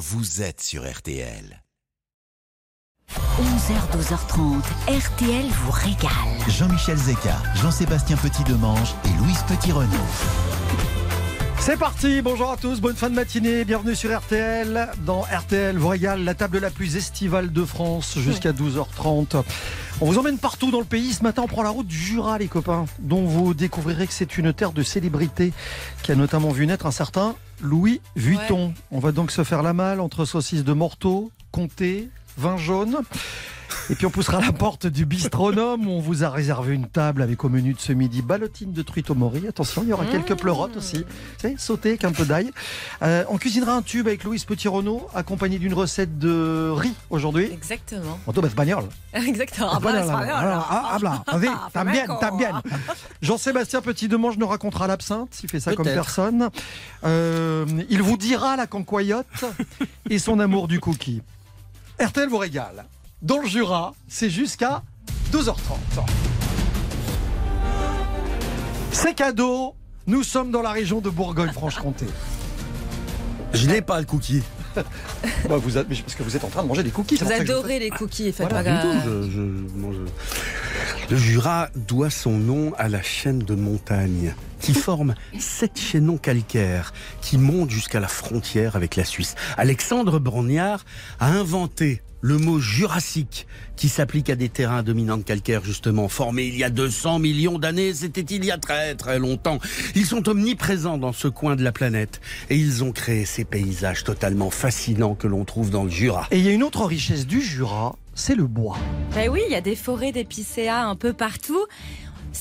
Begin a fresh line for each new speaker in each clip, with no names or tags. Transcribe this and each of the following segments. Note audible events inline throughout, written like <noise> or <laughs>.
vous êtes sur RTL.
11h, 12h30, RTL vous régale.
Jean-Michel Zeka, Jean-Sébastien Petit-Demange et Louise Petit-Renaud.
C'est parti, bonjour à tous, bonne fin de matinée, bienvenue sur RTL. Dans RTL vous régale, la table la plus estivale de France jusqu'à 12h30. On vous emmène partout dans le pays. Ce matin, on prend la route du Jura, les copains, dont vous découvrirez que c'est une terre de célébrité qui a notamment vu naître un certain Louis Vuitton. On va donc se faire la malle entre saucisses de morteau, comté, vin jaune. Et puis on poussera la porte du bistronome où on vous a réservé une table avec au menu de ce midi ballotine de truite au mori. Attention, il y aura quelques pleurotes aussi. C'est sauté avec un peu d'ail. Euh, on cuisinera un tube avec Louise Petit-Renaud accompagné d'une recette de riz aujourd'hui.
Exactement.
En tout espagnol. <laughs>
Exactement.
Ah. Ah, bien. <laughs> Jean-Sébastien Petit-Demange nous racontera l'absinthe, il fait ça comme personne. Euh, il vous dira la cancoyote et son amour du cookie. RTL vous régale. Dans le Jura, c'est jusqu'à 12h30. C'est cadeau, nous sommes dans la région de Bourgogne-Franche-Comté.
Je n'ai pas le cookie. <laughs>
Bah, vous parce que vous êtes en train de manger des cookies.
Vous adorez les cookies, faites
Voilà,
je- je mange- Le Jura doit son nom à la chaîne de montagnes qui <laughs> forme sept chaînons calcaires qui montent jusqu'à la frontière avec la Suisse. Alexandre Brognard a inventé le mot jurassique qui s'applique à des terrains dominants de calcaire justement formés il y a 200 millions d'années. C'était il y a très très longtemps. Ils sont omniprésents dans ce coin de la planète et ils ont créé ces paysages totalement fascinants que l'on trouve dans le Jura.
Et il y a une autre richesse du Jura, c'est le bois.
Ben oui, il y a des forêts d'épicéas un peu partout.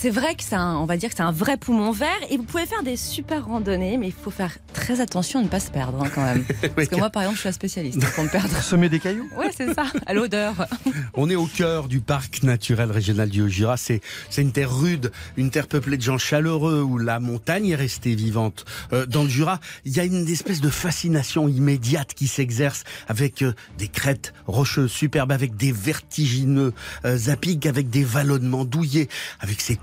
C'est vrai que c'est un, on va dire que c'est un vrai poumon vert et vous pouvez faire des super randonnées, mais il faut faire très attention à ne pas se perdre hein, quand même. <laughs> Parce que moi, par exemple, je suis un spécialiste pour me perdre. <laughs>
Semer des cailloux
Ouais, c'est ça, à l'odeur. <laughs>
On est au cœur du parc naturel régional du Haut-Jura. C'est, c'est une terre rude, une terre peuplée de gens chaleureux où la montagne est restée vivante. Euh, dans le Jura, il y a une espèce de fascination immédiate qui s'exerce avec euh, des crêtes rocheuses superbes, avec des vertigineux euh, zapics, avec des vallonnements douillés, avec ces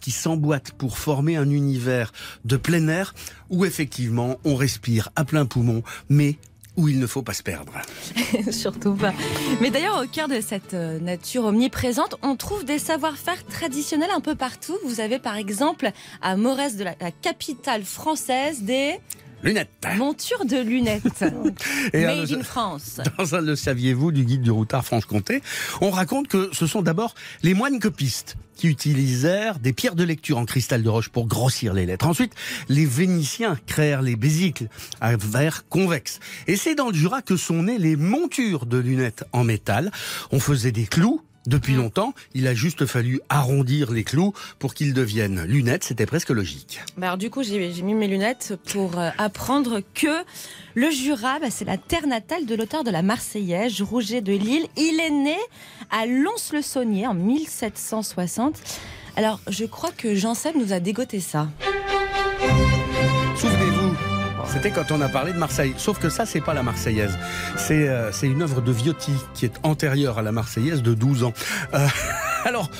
qui s'emboîtent pour former un univers de plein air où effectivement on respire à plein poumon, mais où il ne faut pas se perdre. <laughs>
Surtout pas. Mais d'ailleurs, au cœur de cette euh, nature omniprésente, on trouve des savoir-faire traditionnels un peu partout. Vous avez par exemple à Morez, de la capitale française, des
Lunettes.
montures de lunettes. <laughs>
Et
Made in France. <laughs>
Dans un Le saviez-vous du guide du routard Franche-Comté, on raconte que ce sont d'abord les moines copistes qui utilisèrent des pierres de lecture en cristal de roche pour grossir les lettres. Ensuite, les Vénitiens créèrent les bésicles à verre convexe. Et c'est dans le Jura que sont nées les montures de lunettes en métal. On faisait des clous. Depuis longtemps, il a juste fallu arrondir les clous pour qu'ils deviennent lunettes. C'était presque logique.
Bah alors du coup, j'ai mis mes lunettes pour euh, apprendre que le Jura, bah, c'est la terre natale de l'auteur de la Marseillaise, Rouget de Lille. Il est né à Lons-le-Saunier en 1760. Alors, je crois que Jean Seb nous a dégoté ça.
C'était quand on a parlé de Marseille. Sauf que ça, c'est pas la Marseillaise. C'est euh, une œuvre de Viotti qui est antérieure à la Marseillaise de 12 ans. Euh, <laughs> alors.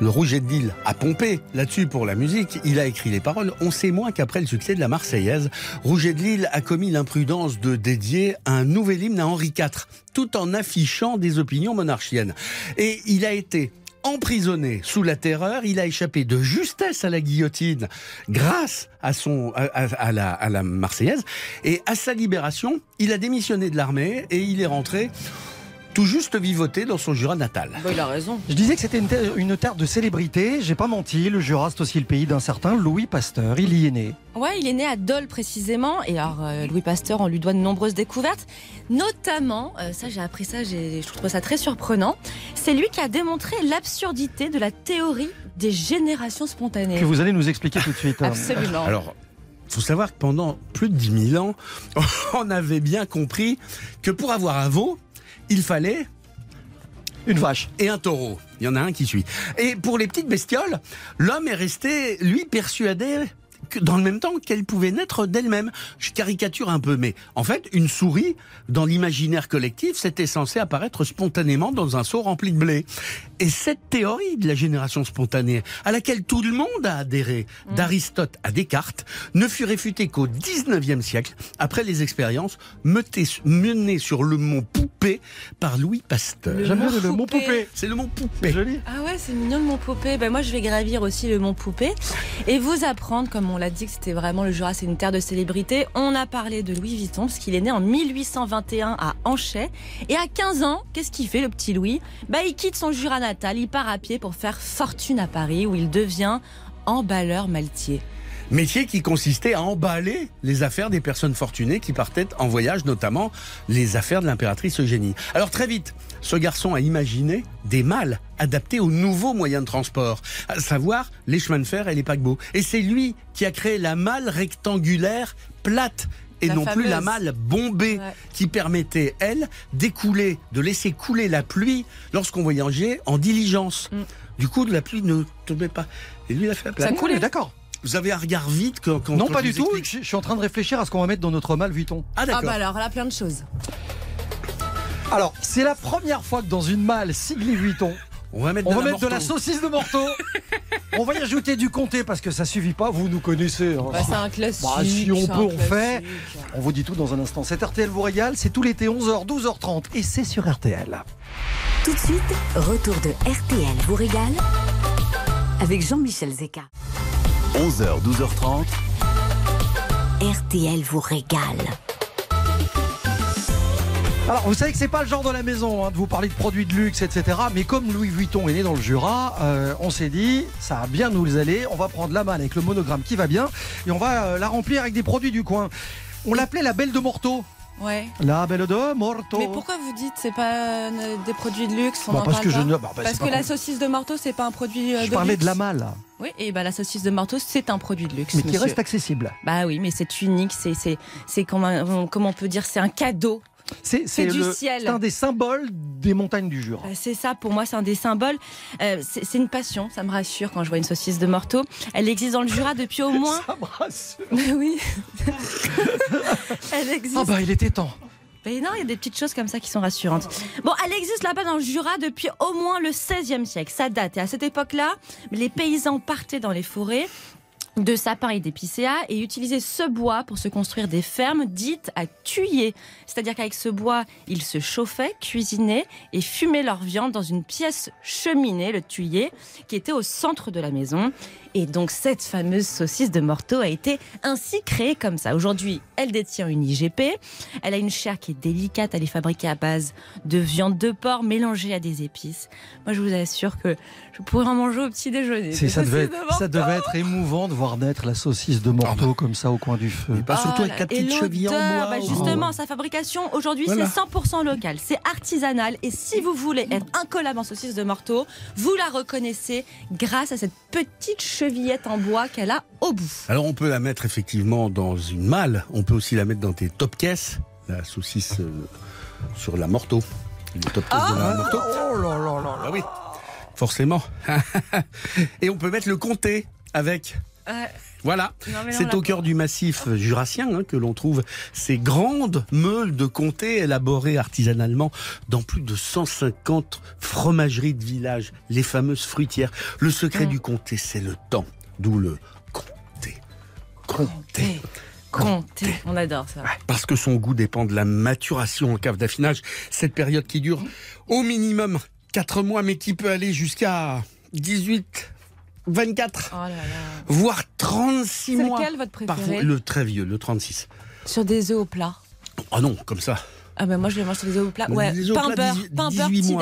Le Rouget de Lille a pompé là-dessus pour la musique. Il a écrit les paroles. On sait moins qu'après le succès de la Marseillaise, Rouget de Lille a commis l'imprudence de dédier un nouvel hymne à Henri IV, tout en affichant des opinions monarchiennes. Et il a été emprisonné sous la terreur, il a échappé de justesse à la guillotine grâce à son à, la Marseillaise. Et à sa libération, il a démissionné de l'armée et il est rentré tout juste vivoter dans son Jura natal.
Bah, il a raison.
Je disais que c'était une terre, une terre de célébrité. J'ai pas menti. Le Jura, c'est aussi le pays d'un certain Louis Pasteur. Il y est né.
Ouais, il est né à Dole précisément. Et alors, euh, Louis Pasteur, on lui doit de nombreuses découvertes. Notamment, euh, ça j'ai appris ça, j'ai- je trouve ça très surprenant. C'est lui qui a démontré l'absurdité de la théorie des générations spontanées.
Que vous allez nous expliquer tout de suite. hein.
Absolument.
Alors, faut savoir que pendant plus de 10 000 ans, <laughs> on avait bien compris que pour avoir un veau, il fallait
Une vache.
et un taureau. Il y en a un qui suit. Et pour les petites bestioles, l'homme est resté, lui, persuadé que dans le même temps qu'elle pouvait naître d'elle-même. Je caricature un peu, mais en fait, une souris, dans l'imaginaire collectif, c'était censé apparaître spontanément dans un seau rempli de blé. Et cette théorie de la génération spontanée, à laquelle tout le monde a adhéré, d'Aristote à Descartes, ne fut réfutée qu'au 19e siècle, après les expériences menées sur le mont Poupée par Louis Pasteur.
J'aime bien le mont Poupée.
C'est le mont Poupée.
joli.
Ah ouais, c'est mignon le mont Poupée. Ben moi, je vais gravir aussi le mont Poupée et vous apprendre, comme on l'a dit, que c'était vraiment le Jura, c'est une terre de célébrité. On a parlé de Louis Vuitton parce qu'il est né en 1821 à Anchet et à 15 ans, qu'est-ce qu'il fait le petit Louis? Bah, il quitte son Jura natal, il part à pied pour faire fortune à Paris où il devient emballeur maltier.
Métier qui consistait à emballer les affaires des personnes fortunées qui partaient en voyage, notamment les affaires de l'impératrice Eugénie. Alors très vite, ce garçon a imaginé des malles adaptés aux nouveaux moyens de transport, à savoir les chemins de fer et les paquebots. Et c'est lui qui a créé la malle rectangulaire plate et
La
non plus la malle bombée
Ouais.
qui permettait, elle, d'écouler, de laisser couler la pluie lorsqu'on voyageait en diligence.
Mm.
Du coup, la pluie ne tombait pas. Et lui, il a fait la
Ça coulait.
D'accord.
Vous avez un regard vite quand, quand
Non,
quand
pas du tout. Je je suis en train de réfléchir à ce qu'on va mettre dans notre mal Vuitton.
Ah
Ah
d'accord.
bah alors là, plein de choses.
Alors, c'est la première fois que dans une malle siglée Vuitton,
on va mettre,
on
de,
va
la
mettre de la
Morteau.
saucisse de morteau. <laughs> on va y ajouter du comté parce que ça suffit pas, vous nous connaissez. hein.
Bah, c'est un classique.
Bah, si on peut, on fait. On vous dit tout dans un instant. C'est RTL vous régale, c'est tout l'été 11h, 12h30 et c'est sur RTL.
Tout de suite, retour de RTL vous régale avec Jean-Michel Zeka.
11h, 12h30.
RTL vous régale.
Alors, vous savez que c'est pas le genre de la maison hein, de vous parler de produits de luxe, etc. Mais comme Louis Vuitton est né dans le Jura, euh, on s'est dit, ça va bien nous aller. On va prendre la malle avec le monogramme qui va bien et on va euh, la remplir avec des produits du coin. On l'appelait la belle de Morteau.
Ouais.
La belle de Morteau.
Mais pourquoi vous dites c'est pas euh, des produits de luxe on
Bah,
en
parce
parle
que je
pas
ne- bah, bah,
Parce que la saucisse de Marteau c'est pas un produit euh,
Je
de
parlais
luxe.
de la malle,
Oui, et bah la saucisse de Marteau c'est un produit de luxe.
mais qui
monsieur.
reste accessible.
Bah oui, mais c'est unique, c'est c'est c'est comment comment on peut dire c'est un cadeau.
C'est
du ciel.
c'est un des symboles des montagnes du Jura.
Bah, c'est ça pour moi, c'est un des symboles. Euh, c'est une passion, ça me rassure quand je vois une saucisse de Marteau. Elle existe dans le Jura depuis au <laughs> moins.
Ça me rassure.
oui. <laughs> Elle existe.
Ah bah il était temps.
Mais non, il y a des petites choses comme ça qui sont rassurantes. Bon, elle existe là-bas dans le Jura depuis au moins le 16e siècle. Ça date. Et à cette époque-là, les paysans partaient dans les forêts de sapins et d'épicéas et utilisaient ce bois pour se construire des fermes dites à tuyer. C'est-à-dire qu'avec ce bois, ils se chauffaient, cuisinaient et fumaient leur viande dans une pièce cheminée, le tuyer, qui était au centre de la maison. Et donc cette fameuse saucisse de Morteau a été ainsi créée comme ça. Aujourd'hui, elle détient une IGP. Elle a une chair qui est délicate. Elle est fabriquée à base de viande de porc mélangée à des épices. Moi, je vous assure que je pourrais en manger au petit déjeuner.
C'est- ça, devait,
saucisses de
ça
Morteau.
devait être émouvant de voir naître la saucisse de Morteau comme ça au coin du feu.
Et pas surtout avec la petite
et
cheville en bois.
bah justement, sa fabrication aujourd'hui
Voilà.
c'est 100% local, c'est artisanal et si vous voulez être incollable en saucisse de Morteau, vous la reconnaissez grâce à cette petite chevillette en bois qu'elle a au bout.
Alors on peut la mettre effectivement dans une malle, on peut aussi la mettre dans tes top caisses, la saucisse euh, sur la morteau. Les top caisses de la morteau.
Oh là là là
Ah oui, forcément. <laughs> Et on peut mettre le comté avec. Voilà, c'est au cœur du massif jurassien hein, que l'on trouve ces grandes meules de comté élaborées artisanalement dans plus de 150 fromageries de village, les fameuses fruitières. Le secret
Mm.
du comté, c'est le temps, d'où le comté. Comté.
Comté. On adore ça.
Parce que son goût dépend de la maturation en cave d'affinage. Cette période qui dure au minimum 4 mois, mais qui peut aller jusqu'à 18, 24,
Oh là là.
voire 36
C'est
mois.
lequel votre préféré
Parfois, le très vieux, le 36.
Sur des œufs au plat.
Ah non, comme ça.
Ah ben moi je les mange sur des œufs au plat. Ouais,
Les
pain beurre,
18
pain beurre
18
petit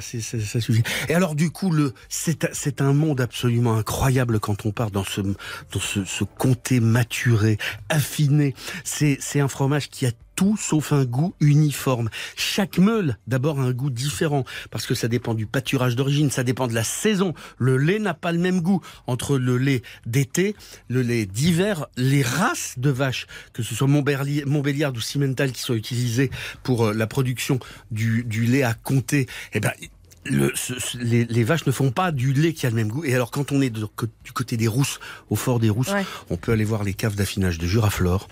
c'est- c'est- ça suffit. Et alors du coup, le c'est c'est un monde absolument incroyable quand on part dans ce dans ce, ce comté maturé, affiné. C'est c'est un fromage qui a tout sauf un goût uniforme. Chaque meule, d'abord, a un goût différent, parce que ça dépend du pâturage d'origine, ça dépend de la saison. Le lait n'a pas le même goût entre le lait d'été, le lait d'hiver, les races de vaches, que ce soit Montbéliard ou Cimental qui sont utilisées pour euh, la production du, lait à compter, eh ben,
les, vaches ne font pas du lait qui a le même goût. Et alors, quand on est du côté des rousses, au fort des rousses, on peut aller voir les caves d'affinage de Juraflore.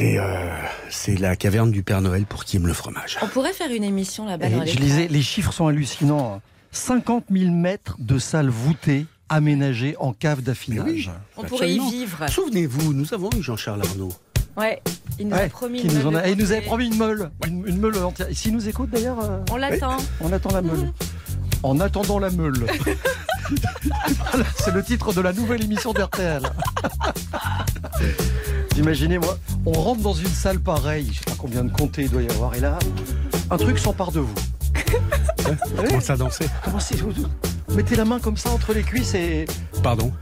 Euh, c'est la caverne du Père Noël pour qui aime le fromage.
On pourrait faire une émission là-bas.
Je lisais, les chiffres sont hallucinants. Hein. 50 000 mètres de salles voûtées aménagées en cave d'affinage.
On pourrait y vivre.
Souvenez-vous, nous avons eu Jean-Charles Arnaud.
Ouais, il nous a promis une meule.
Il nous avait promis une meule, une, meule entière. S'il nous écoute d'ailleurs. Euh,
on l'attend.
On attend la meule. <laughs> En attendant la meule. <laughs> c'est le titre de la nouvelle émission d'RTL. <laughs> Imaginez, moi, on rentre dans une salle pareille, je sais pas combien de comtés il doit y avoir, et là, un truc s'empare de vous. <laughs>
Hein on commence à danser.
Commencez, vous, vous mettez la main comme ça entre les cuisses et.
Pardon.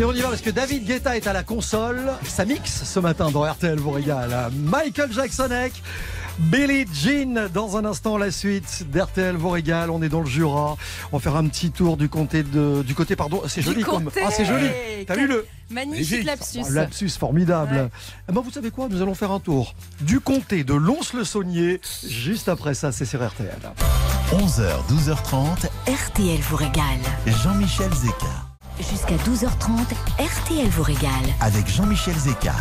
Allez, on y va parce que David Guetta est à la console. Ça mixe ce matin dans RTL vous régale. Hein. Michael Jacksonek, Billy Jean. Dans un instant, la suite d'RTL vous régale. On est dans le Jura. On va faire un petit tour du comté de, du côté, pardon. Ah, c'est joli comme. Ah, c'est joli. T'as vu le.
Magnifique lapsus.
Lapsus formidable.
Ouais.
Eh ben, vous savez quoi? Nous allons faire un tour du comté de Lons-le-Saunier. Juste après ça, c'est sur RTL.
11h, 12h30.
RTL vous régale.
Jean-Michel Zeka.
Jusqu'à 12h30, RTL vous régale.
Avec Jean-Michel Zeka.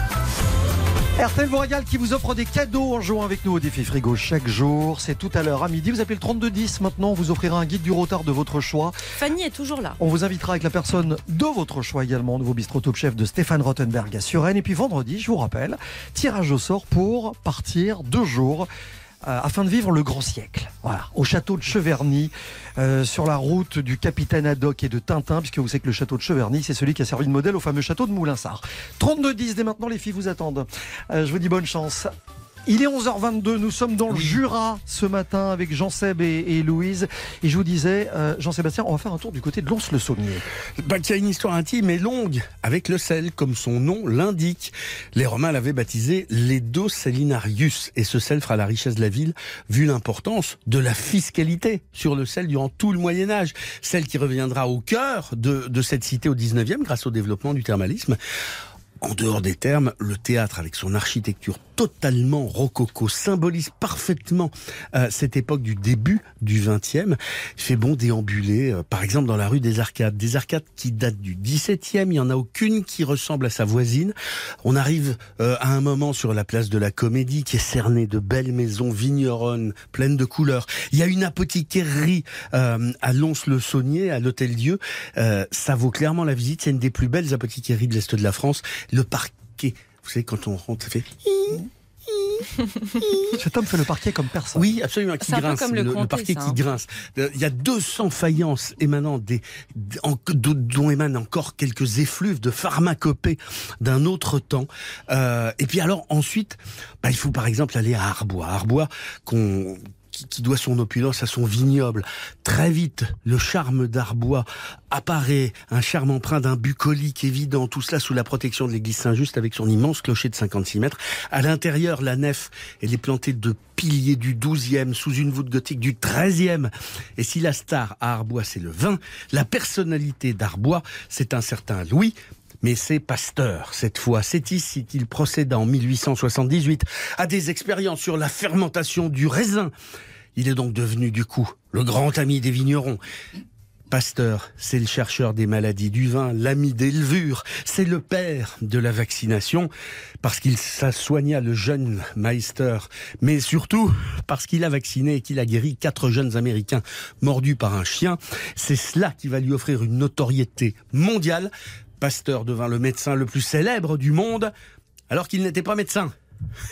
RTL vous régale qui vous offre des cadeaux en jouant avec nous au défi frigo chaque jour. C'est tout à l'heure à midi. Vous appelez le 3210 maintenant. On vous offrira un guide du retard de votre choix.
Fanny est toujours là.
On vous invitera avec la personne de votre choix également, au nouveau bistrot top chef de Stéphane Rottenberg à Suresnes. Et puis vendredi, je vous rappelle, tirage au sort pour partir deux jours. Euh, afin de vivre le grand siècle, au château de Cheverny, euh, sur la route du capitaine Haddock et de Tintin, puisque vous savez que le château de Cheverny, c'est celui qui a servi de modèle au fameux château de Moulinsart. 32-10 dès maintenant, les filles vous attendent. Euh, je vous dis bonne chance. Il est 11h22, nous sommes dans le Jura ce matin avec Jean-Seb et, et Louise. Et je vous disais, euh, Jean-Sébastien, on va faire un tour du côté de Lons-le-Saunier.
Bah, qui a une histoire intime et longue avec le sel, comme son nom l'indique. Les Romains l'avaient baptisé l'Edo Salinarius, et ce sel fera la richesse de la ville, vu l'importance de la fiscalité sur le sel durant tout le Moyen Âge. Celle qui reviendra au cœur de, de cette cité au 19e grâce au développement du thermalisme. En dehors des termes, le théâtre, avec son architecture totalement rococo, symbolise parfaitement euh, cette époque du début du XXe. Il fait bon déambuler, euh, par exemple, dans la rue des Arcades. Des arcades qui datent du XVIIe, il n'y en a aucune qui ressemble à sa voisine. On arrive euh, à un moment sur la place de la Comédie, qui est cernée de belles maisons vigneronnes, pleines de couleurs. Il y a une apothicairie euh, à Lons-le-Saunier, à l'Hôtel Dieu. Euh, ça vaut clairement la visite. C'est une des plus belles apothicairies de l'Est de la France. Le parquet, vous savez, quand on rentre, ça fait...
Cet homme fait le parquet comme personne.
Oui, absolument, qui
C'est un peu
grince.
comme le comté,
parquet
ça,
qui
hein.
grince. Euh, Il y a 200 faïences émanant des, en- d'o- dont émanent encore quelques effluves de pharmacopée d'un autre temps. Euh, et puis alors ensuite, bah, il faut par exemple aller à Arbois. Arbois qu'on qui, qui doit son opulence à son vignoble. Très vite, le charme d'Arbois apparaît, un charme empreint d'un bucolique évident, tout cela sous la protection de l'église Saint-Just avec son immense clocher de 56 mètres. À l'intérieur, la nef, elle est plantée de piliers du 12e sous une voûte gothique du 13e. Et si la star à Arbois, c'est le vin, la personnalité d'Arbois, c'est un certain Louis, mais c'est Pasteur, cette fois. C'est ici qu'il procéda en 1878 à des expériences sur la fermentation du raisin. Il est donc devenu, du coup, le grand ami des vignerons. Pasteur, c'est le chercheur des maladies du vin, l'ami des levures, c'est le père de la vaccination, parce qu'il soigna le jeune Meister, mais surtout parce qu'il a vacciné et qu'il a guéri quatre jeunes Américains mordus par un chien. C'est cela qui va lui offrir une notoriété mondiale. Pasteur devint le médecin le plus célèbre du monde, alors qu'il n'était pas médecin,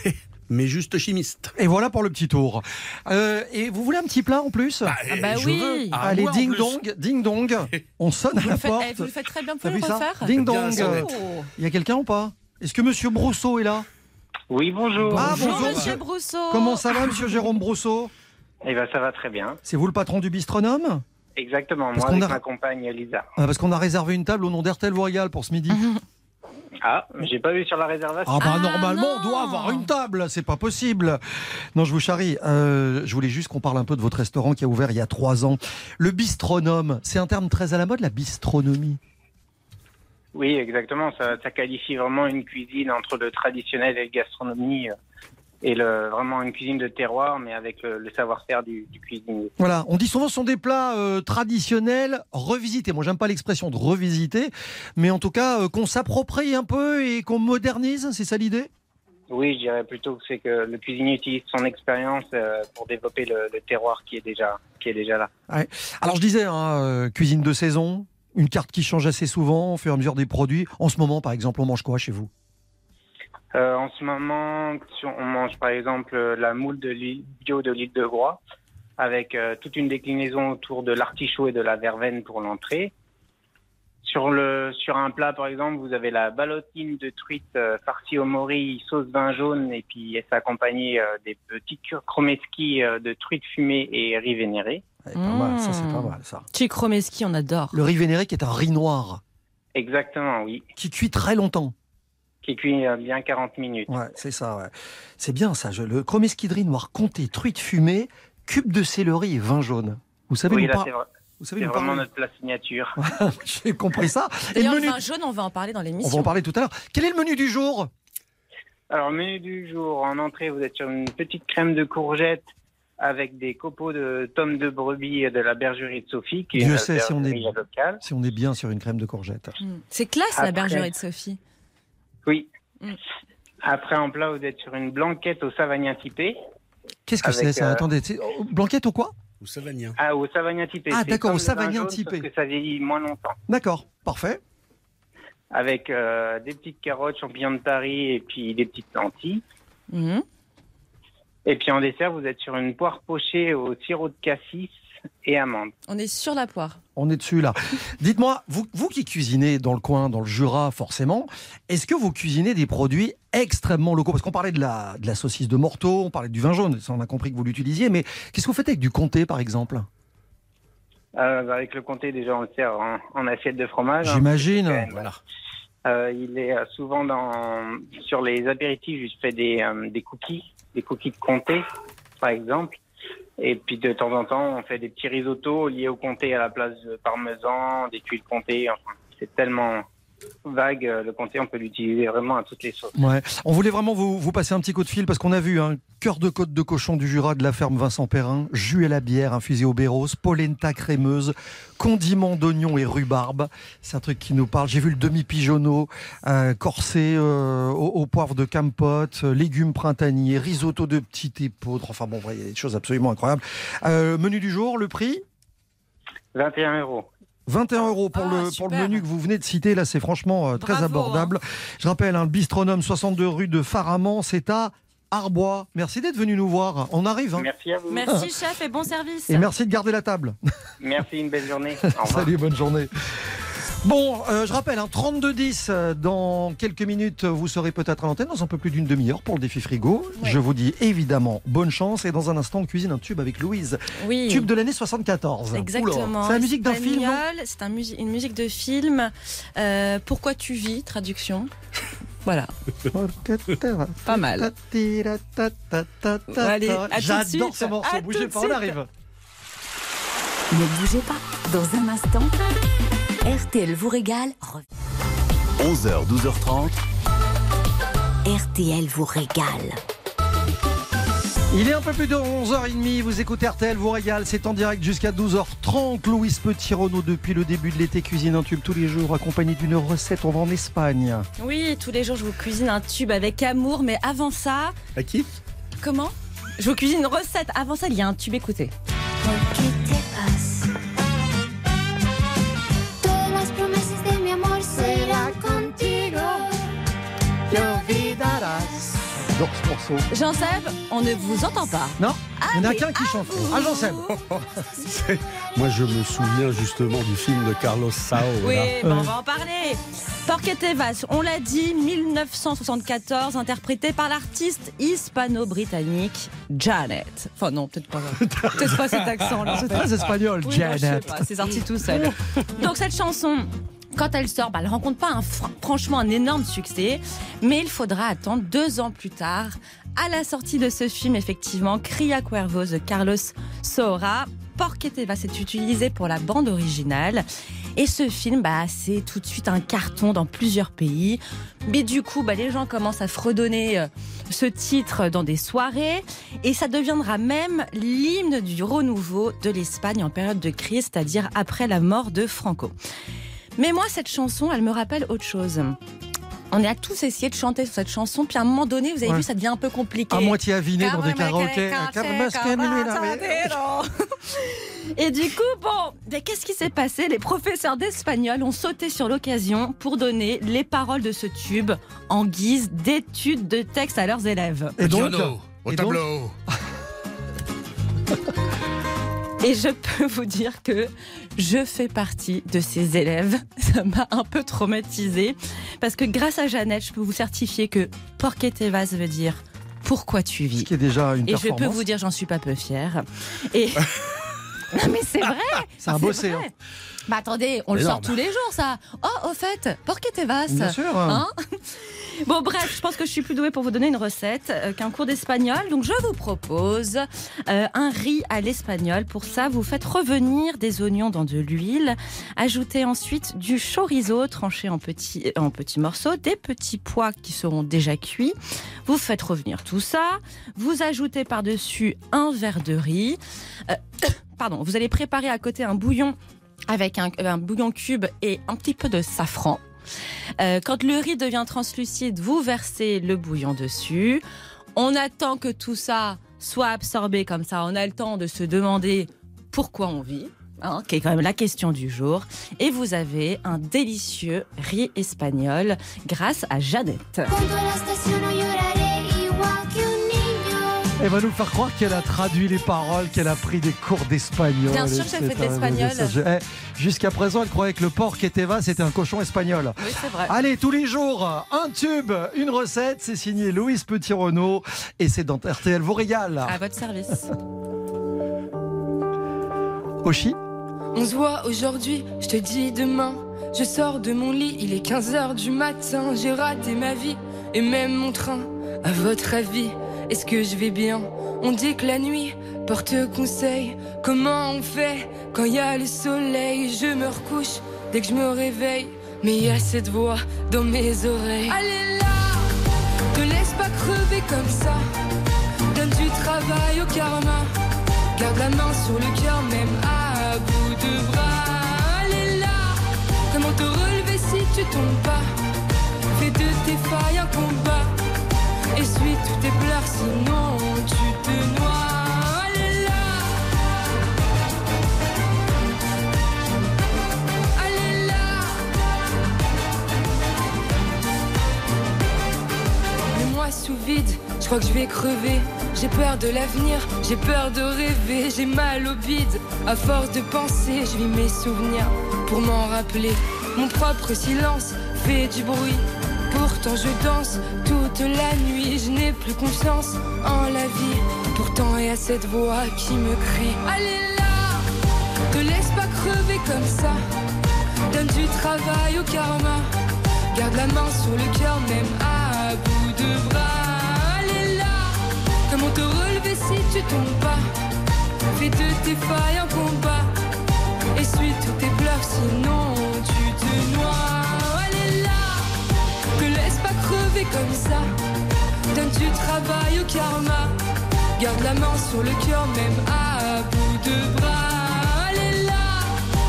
<laughs> mais juste chimiste.
Et voilà pour le petit tour. Euh, et vous voulez un petit plat en plus?
Ah bah
je
oui.
veux. Ah,
Allez, ding dong, ding dong. <laughs> On sonne à
Vous
la
faites,
porte.
eh, vous le faites très bien, vous le
ça
refaire
Ding
Bien
dong.
Oh.
Il y a quelqu'un ou pas? Est-ce que Monsieur Brousseau est là?
Oui, bonjour.
Ah,
Bonjour,
bonjour,
monsieur. Brousseau.
Comment ça va, Monsieur Jérôme Brousseau?
Eh ben, ça va très bien.
C'est vous le patron du bistronome
Exactement.
Parce
Moi, avec
a-
ma compagne Lisa.
Ah, Parce qu'on a réservé une table au nom d'Hertel Royal pour ce midi. <laughs>
Ah, j'ai pas vu sur la réservation.
Ah bah
Ah,
normalement on doit avoir une table, c'est pas possible. Non, je vous charrie. Euh, je voulais juste qu'on parle un peu de votre restaurant qui a ouvert il y a trois ans. Le bistronome, c'est un terme très à la mode, la bistronomie.
Oui, exactement. Ça, ça qualifie vraiment une cuisine entre le traditionnel et le gastronomie. Et le, vraiment une cuisine de terroir, mais avec le, le savoir-faire du, du cuisinier.
Voilà, on dit souvent que ce sont des plats euh, traditionnels revisités. Moi, j'aime pas l'expression de revisiter, mais en tout cas euh, qu'on s'approprie un peu et qu'on modernise, c'est ça l'idée?
Oui, je dirais plutôt que c'est que le cuisinier utilise son expérience euh, pour développer le, le terroir qui est déjà, qui est déjà là.
Alors je disais, hein, cuisine de saison, une carte qui change assez souvent au fur et à mesure des produits. En ce moment, par exemple, on mange quoi chez vous?
Euh, en ce moment, on mange par exemple euh, la moule de l'île bio de l'île de Groix, avec euh, toute une déclinaison autour de l'artichaut et de la verveine pour l'entrée. Sur le sur un plat par exemple, vous avez la ballotine de truite euh, farcie au mori, sauce vin jaune et puis elle s'accompagne euh, des petits chromeski euh, de truite fumée et riz vénéré.
Eh, Pas mal, ça c'est
Mmh.
pas mal ça.
Tchikromeski, on adore.
Le riz vénéré qui est un riz noir,
Exactement, oui.
qui cuit très longtemps.
Qui cuit euh, bien 40 minutes.
Ouais, c'est ça, ouais. C'est bien ça. Je, le chromesquidri noir comté, truite fumée, cube de céleri et vin jaune. Vous savez,
Oui, là,
par-
c'est vrai-
vous savez
c'est vraiment notre plat signature. <laughs>
J'ai compris ça. Et le menu,
vin jaune, on va en parler dans
on va en
l'émission.
parler tout à l'heure. Quel est le menu du jour?
Alors, menu du jour, en entrée, vous êtes sur une petite crème de courgette avec des copeaux de tomes de brebis de la bergerie de Sophie, qui est
Dieu
une
sait si on est-
locale.
Si on est bien sur une crème de courgette.
Mm. C'est classe, la bergerie de Sophie.
Oui.
Mm.
Après, en plat, vous êtes sur une blanquette au savagnin typé.
Qu'est-ce que c'est ça
euh,
Attendez, c'est- oh, blanquette au quoi?
Ou savagnin.
Ah, au savagnin typé.
Ah, d'accord, au savagnin typé.
sauf que ça vieillit moins longtemps.
D'accord, parfait.
Avec euh, des petites carottes, champignons de Paris et puis des petites lentilles.
Mhm.
Et puis en dessert, vous êtes sur une poire pochée au sirop de cassis et amandes.
On est sur la poire.
On est dessus là. <laughs> Dites-moi, vous, vous qui cuisinez dans le coin, dans le Jura forcément, est-ce que vous cuisinez des produits extrêmement locaux? Parce qu'on parlait de la, de la saucisse de Morteau, on parlait du vin jaune, ça on a compris que vous l'utilisiez, mais qu'est-ce que vous faites avec du comté par exemple?
Euh, avec le comté, déjà, on le sert en, en assiette de fromage. hein.
J'imagine.
Voilà.
Euh, il est euh, souvent dans sur les apéritifs. Je fais des, euh, des cookies, des cookies de comté, par exemple. Et puis de temps en temps, on fait des petits risottos liés au comté à la place de parmesan, des tuiles comté. Enfin, c'est tellement vague euh, le comté, on peut l'utiliser vraiment à toutes les sauces.
Ouais. On voulait vraiment vous, vous passer un petit coup de fil parce qu'on a vu un cœur de côte de cochon du Jura de la ferme Vincent Perrin, jus à la bière infusé au béros, polenta crémeuse, condiments d'oignon et rhubarbe. C'est un truc qui nous parle. J'ai vu le demi-pigeonneau, euh, corsé euh, au, au poivre de campote, euh, légumes printaniers, risotto de petite épeautre. Enfin bon, il y a des choses absolument incroyables. Euh, menu du jour, le prix?
21 euros.
21 euros pour,
Ah,
le, pour le menu que vous venez de citer. Là, c'est franchement euh, très
Bravo,
abordable. Je rappelle, un bistronome 62 rue de Faramand, c'est à Arbois. Merci d'être venu nous voir. On arrive. hein.
Merci à vous.
Merci, <laughs> chef, et bon service.
Et merci de garder la table. <laughs>
Merci, une belle journée. Au revoir.
Salut, bonne journée. Bon, euh, je rappelle, hein, 32-10, euh, dans quelques minutes, vous serez peut-être à l'antenne, dans un peu plus d'une demi-heure pour le défi frigo.
Ouais.
Je vous dis évidemment bonne chance et dans un instant, on cuisine un tube avec Louise.
Oui.
Tube de l'année 74.
Exactement.
C'est la musique d'un film,
C'est un une musique de film. Euh, Pourquoi tu vis Traduction. <laughs> Voilà, <laughs> pas mal. Allez, à tout de
J'adore
suite.
ce morceau.
À
Bougez pas, on arrive.
Ne bougez pas. Dans un instant, RTL vous régale. Re-
11h, 12h30.
RTL vous régale.
Il est un peu plus de 11h30, vous écoutez RTL, vous régale, c'est en direct jusqu'à 12h30. Louise Petit-Renaud, depuis le début de l'été, cuisine un tube tous les jours, accompagné d'une recette, on va en Espagne.
Oui, tous les jours, je vous cuisine un tube avec amour, mais avant ça,
À qui?
comment? Je vous cuisine une recette. Avant ça, il y a un tube, écoutez.
Todas
J'adore ce morceau.
Jean-Seb, on ne vous entend pas.
Non Il n'y en a qu'un qui chante. Ah, sais. <laughs>
C'est- Moi, je me souviens justement du film de Carlos Sao.
Oui, on va en parler. Porquetevas, on l'a dit, 1974, interprété par l'artiste hispano-britannique Janet. Enfin non, peut-être pas. Peut-être pas cet accent là.
C'est très espagnol,
Oui, non, je sais
Janet.
pas, c'est sorti tout seul. <laughs> Donc cette chanson, quand elle sort, bah, elle rencontre pas un, fr- franchement un énorme succès, mais il faudra attendre deux ans plus tard, à la sortie de ce film, effectivement, Cria Cuervos de Carlos Saura. Porquete va s'être utilisé pour la bande originale. Et ce film, bah, c'est tout de suite un carton dans plusieurs pays. Mais du coup, bah, les gens commencent à fredonner euh, ce titre dans des soirées. Et ça deviendra même l'hymne du renouveau de l'Espagne en période de crise, c'est-à-dire après la mort de Franco. Mais moi, cette chanson, elle me rappelle autre chose. On a tous essayé de chanter sur cette chanson, puis à un moment donné, vous avez
Ouais.
vu, ça devient un peu compliqué.
À moitié aviné dans des karaokés.
Et du coup, bon, mais qu'est-ce qui s'est passé? Les professeurs d'espagnol ont sauté sur l'occasion pour donner les paroles de ce tube en guise d'études de texte à leurs élèves.
Et donc,
au
et donc
tableau. <laughs>
Et je peux vous dire que je fais partie de ces élèves. <laughs> Ça m'a un peu traumatisée. Parce que grâce à Jeannette, je peux vous certifier que Porquetevas veut dire pourquoi tu
ce
vis.
qui est déjà une
Et je peux vous dire, j'en suis pas peu fière. Et. <laughs> non, mais c'est vrai!
C'est un bossé.
vrai.
hein.
Bah attendez, on le sort tous les jours, ça. Oh, au fait, Porquetevas.
Bien sûr.
Hein? Bon, bref, je pense que je suis plus douée pour vous donner une recette euh, qu'un cours d'espagnol. Donc, je vous propose euh, un riz à l'espagnol. Pour ça, vous faites revenir des oignons dans de l'huile. Ajoutez ensuite du chorizo tranché en petits, en petits morceaux, des petits pois qui seront déjà cuits. Vous faites revenir tout ça. Vous ajoutez par-dessus un verre de riz. Euh, <coughs> pardon, vous allez préparer à côté un bouillon avec un bouillon cube et un petit peu de safran. Euh, quand le riz devient translucide, vous versez le bouillon dessus. On attend que tout ça soit absorbé comme ça. On a le temps de se demander pourquoi on vit. hein, qui est quand même la question du jour. Et vous avez un délicieux riz espagnol grâce à Jeannette.
Elle va nous faire croire qu'elle a traduit les paroles, qu'elle a pris des cours d'espagnol.
Bien sûr que j'ai fait de l'espagnol.
Eh, Jusqu'à présent, elle croyait que le porc Keteva, c'était un cochon espagnol.
Oui, c'est vrai.
Allez, tous les jours, un tube, une recette. C'est signé Louise Petit-Renault et c'est dans RTL vous régale.
À votre service.
Oshi?
On se voit aujourd'hui, je te dis demain. Je sors de mon lit, il est 15h du matin. J'ai raté ma vie et même mon train. À votre avis, est-ce que je vais bien? On dit que la nuit porte conseil. Comment on fait quand il y a le soleil? Je me recouche dès que je me réveille. Mais il y a cette voix dans mes oreilles. Allez là, te laisse pas crever comme ça. Donne du travail au karma. Garde la main sur le cœur, même à bout de bras. Allez là, comment te relever si tu tombes pas? Fais de tes failles un combat. Essuie tous tes pleurs, sinon tu te noies. Allez là, allez là. Les mois sous vide, je crois que je vais crever. J'ai peur de l'avenir, j'ai peur de rêver, j'ai mal au bide. À force de penser, je vis mes souvenirs pour m'en rappeler. Mon propre silence fait du bruit. Pourtant je danse toute la nuit, je n'ai plus confiance en la vie. Pourtant il y a cette voix qui me crie. Allez là, te laisse pas crever comme ça. Donne du travail au karma. Garde la main sur le cœur, même à bout de bras. Allez là, comment te relever si tu tombes pas? Fais de tes failles un combat. Essuie tous tes pleurs, sinon tu te noies. Pas crever comme ça. Donne du travail au karma. Garde la main sur le cœur, même à bout de bras. Allez là,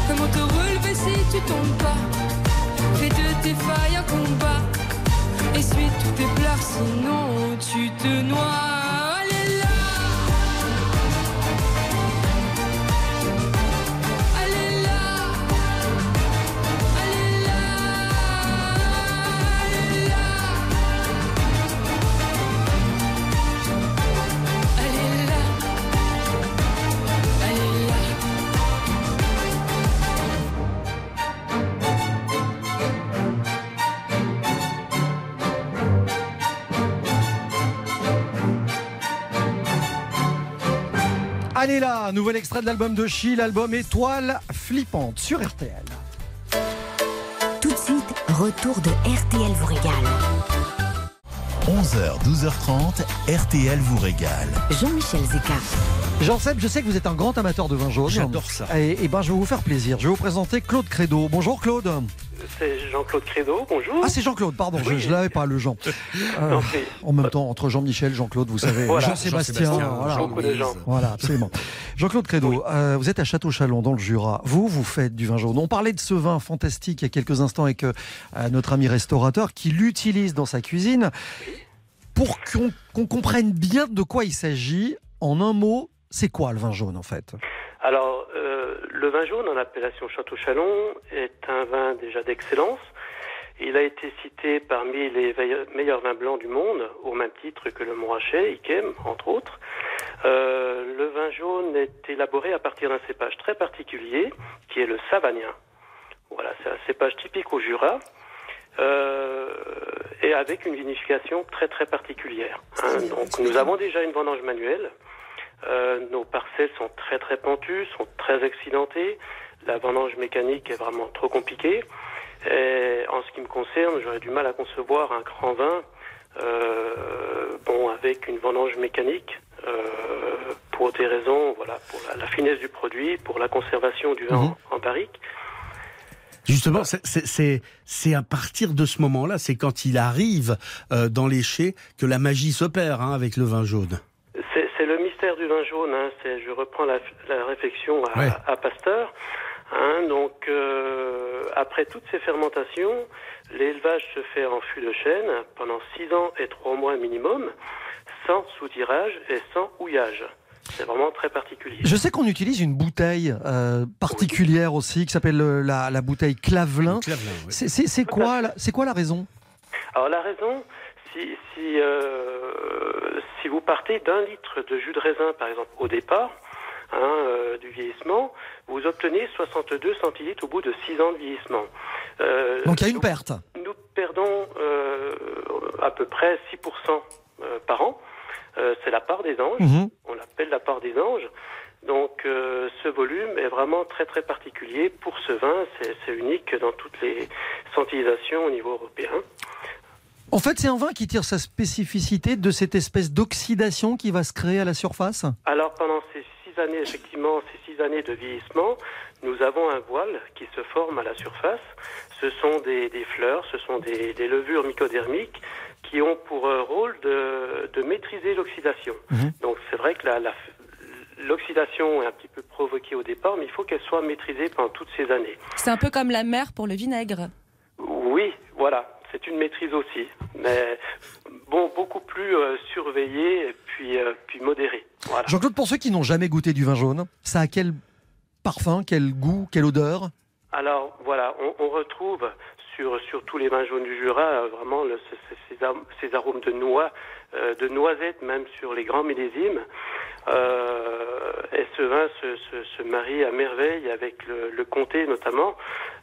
comment te relever si tu tombes pas? Fais de tes failles un combat. Essuie tous tes pleurs, sinon tu te noies. Allez là,
nouvel extrait de l'album de Chi, l'album Étoile flippante sur RTL.
Tout de suite, retour de RTL vous régale.
11h, 12h30, RTL vous régale.
Jean-Michel Zeka.
Jean-Seb, je sais que vous êtes un grand amateur de vin jaune.
J'adore ça.
Et, et ben, je vais vous faire plaisir. Je vais vous présenter Claude Crédo. Bonjour Claude.
C'est Jean-Claude Crédo, bonjour.
Ah, c'est Jean-Claude, pardon, je ne l'avais pas, le Jean. <laughs> Euh,
Non,
en même temps, entre Jean-Michel, Jean-Claude, vous savez,
Voilà,
Jean-Sébastien.
Jean-Sébastien,
voilà. Absolument. Jean-Claude Crédo, euh, vous êtes à Château-Chalon, dans le Jura. Vous, vous faites du vin jaune. On parlait de ce vin fantastique il y a quelques instants avec euh, notre ami restaurateur qui l'utilise dans sa cuisine. Pour qu'on qu'on comprenne bien de quoi il s'agit, en un mot, c'est quoi le vin jaune en fait?
Alors, euh, le vin jaune en appellation Château-Chalon est un vin déjà d'excellence. Il a été cité parmi les meilleurs vins blancs du monde, au même titre que le Montrachet, Yquem, entre autres. Euh, le vin jaune est élaboré à partir d'un cépage très particulier, qui est le savagnin. Voilà, c'est un cépage typique au Jura. euh, et avec une vinification très très particulière. hein. Donc nous avons déjà une vendange manuelle. Euh, nos parcelles sont très très pentues, sont très accidentées. La vendange mécanique est vraiment trop compliquée. Et en ce qui me concerne, j'aurais du mal à concevoir un grand vin, euh, bon, avec une vendange mécanique, euh, pour des raisons, voilà, pour la, la finesse du produit, pour la conservation du vin
Mhm.
en, en barrique.
Justement, c'est à partir de ce moment-là, c'est quand il arrive euh, dans les chais que la magie s'opère hein, avec le vin jaune.
C'est c'est le mystère du vin jaune. Hein. C'est- Je reprends la, la réflexion à,
Ouais.
à Pasteur. Hein. Donc, euh, après toutes ces fermentations, l'élevage se fait en fût de chêne pendant 6 ans et 3 mois minimum, sans soutirage et sans houillage. C'est vraiment très particulier.
Je sais qu'on utilise une bouteille euh, particulière aussi qui s'appelle euh, la, la bouteille Clavelin.
Clavelin, oui.
C'est- C'est c'est quoi, la- c'est quoi la raison?
Alors la raison, si, si, euh, si vous partez d'un litre de jus de raisin, par exemple, au départ, hein, euh, du vieillissement, vous obtenez 62 centilitres au bout de 6 ans de vieillissement. Euh,
Donc il y a une
nous-
perte.
Nous perdons euh, à peu près 6% euh, par an. C'est la part des anges.
Mhm.
On l'appelle la part des anges. Donc euh, ce volume est vraiment très très particulier pour ce vin. C'est unique dans toutes les centillations au niveau européen.
En fait, c'est un vin qui tire sa spécificité de cette espèce d'oxydation qui va se créer à la surface.
Alors pendant ces six années, effectivement, ces six années de vieillissement, nous avons un voile qui se forme à la surface. Ce sont des, des fleurs, ce sont des, des levures mycodermiques qui ont pour euh, rôle de, de maîtriser l'oxydation.
Mhm.
Donc c'est vrai que la- la- l'oxydation est un petit peu provoquée au départ, mais il faut qu'elle soit maîtrisée pendant toutes ces années.
C'est un peu comme la mer pour le vinaigre.
Oui, voilà, c'est une maîtrise aussi, mais bon, beaucoup plus euh, surveillée et puis, euh, puis modérée. Voilà.
Jean-Claude, pour ceux qui n'ont jamais goûté du vin jaune, ça a quel parfum, quel goût, quelle odeur?
Alors voilà, on, on retrouve sur, sur tous les vins jaunes du Jura euh, vraiment le- ces, arômes de noix, euh, de noisettes même sur les grands millésimes. Euh, et ce vin se, se, se marie à merveille avec le, le comté notamment,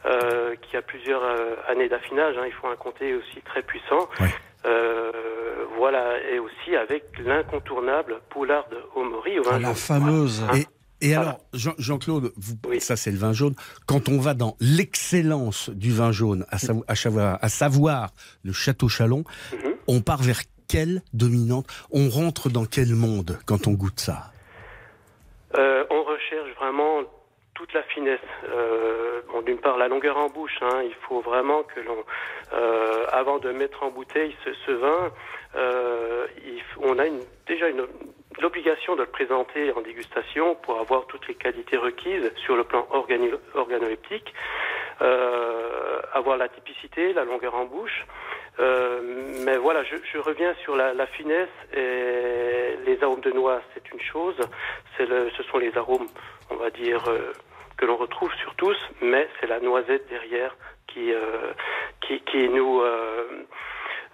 euh, qui a plusieurs années d'affinage. hein. Il faut un comté aussi très puissant. Euh, voilà, et aussi avec l'incontournable Poulard au Mori au vin
Ah, La fameuse.
Hein
Et, alors, Jean- Jean-Claude, vous-
Oui.
ça c'est le vin jaune. Quand on va dans l'excellence du vin jaune, à, à savoir, à savoir le Château Chalon,
Mhm.
on part vers quelle dominante? On rentre dans quel monde quand on goûte ça?
Euh, on recherche vraiment toute la finesse. Euh, bon, d'une part, la longueur en bouche. hein, il faut vraiment que l'on, euh, avant de mettre en bouteille ce, ce vin, il on a une, déjà une, l'obligation de le présenter en dégustation pour avoir toutes les qualités requises sur le plan organoleptique, euh, avoir la typicité, la longueur en bouche. Euh, mais voilà, je, je reviens sur la, la finesse et les arômes de noix, c'est une chose. Le, ce sont les arômes, on va dire, euh, que l'on retrouve sur tous, mais c'est la noisette derrière qui, euh, qui, qui nous,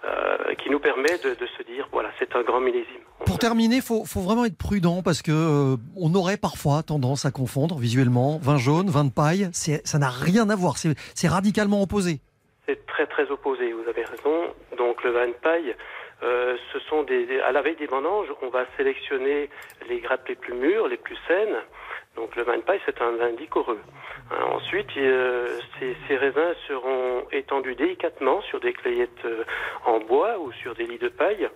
euh, qui nous permet de, de se dire, voilà, c'est un grand millésime.
Pour terminer, il faut, faut vraiment être prudent parce que euh, on aurait parfois tendance à confondre visuellement vin jaune, vin de paille. Ça n'a rien à voir. C'est c'est radicalement opposé.
C'est très très opposé, vous avez raison. Donc le vin de paille, euh, ce sont des, des- à la veille des vendanges, on va sélectionner les grappes les plus mûres, les plus saines. Donc le vin de paille, c'est un vin liquoreux. Hein, ensuite, euh, ces, raisins seront étendus délicatement sur des clayettes euh, en bois ou sur des lits de paille.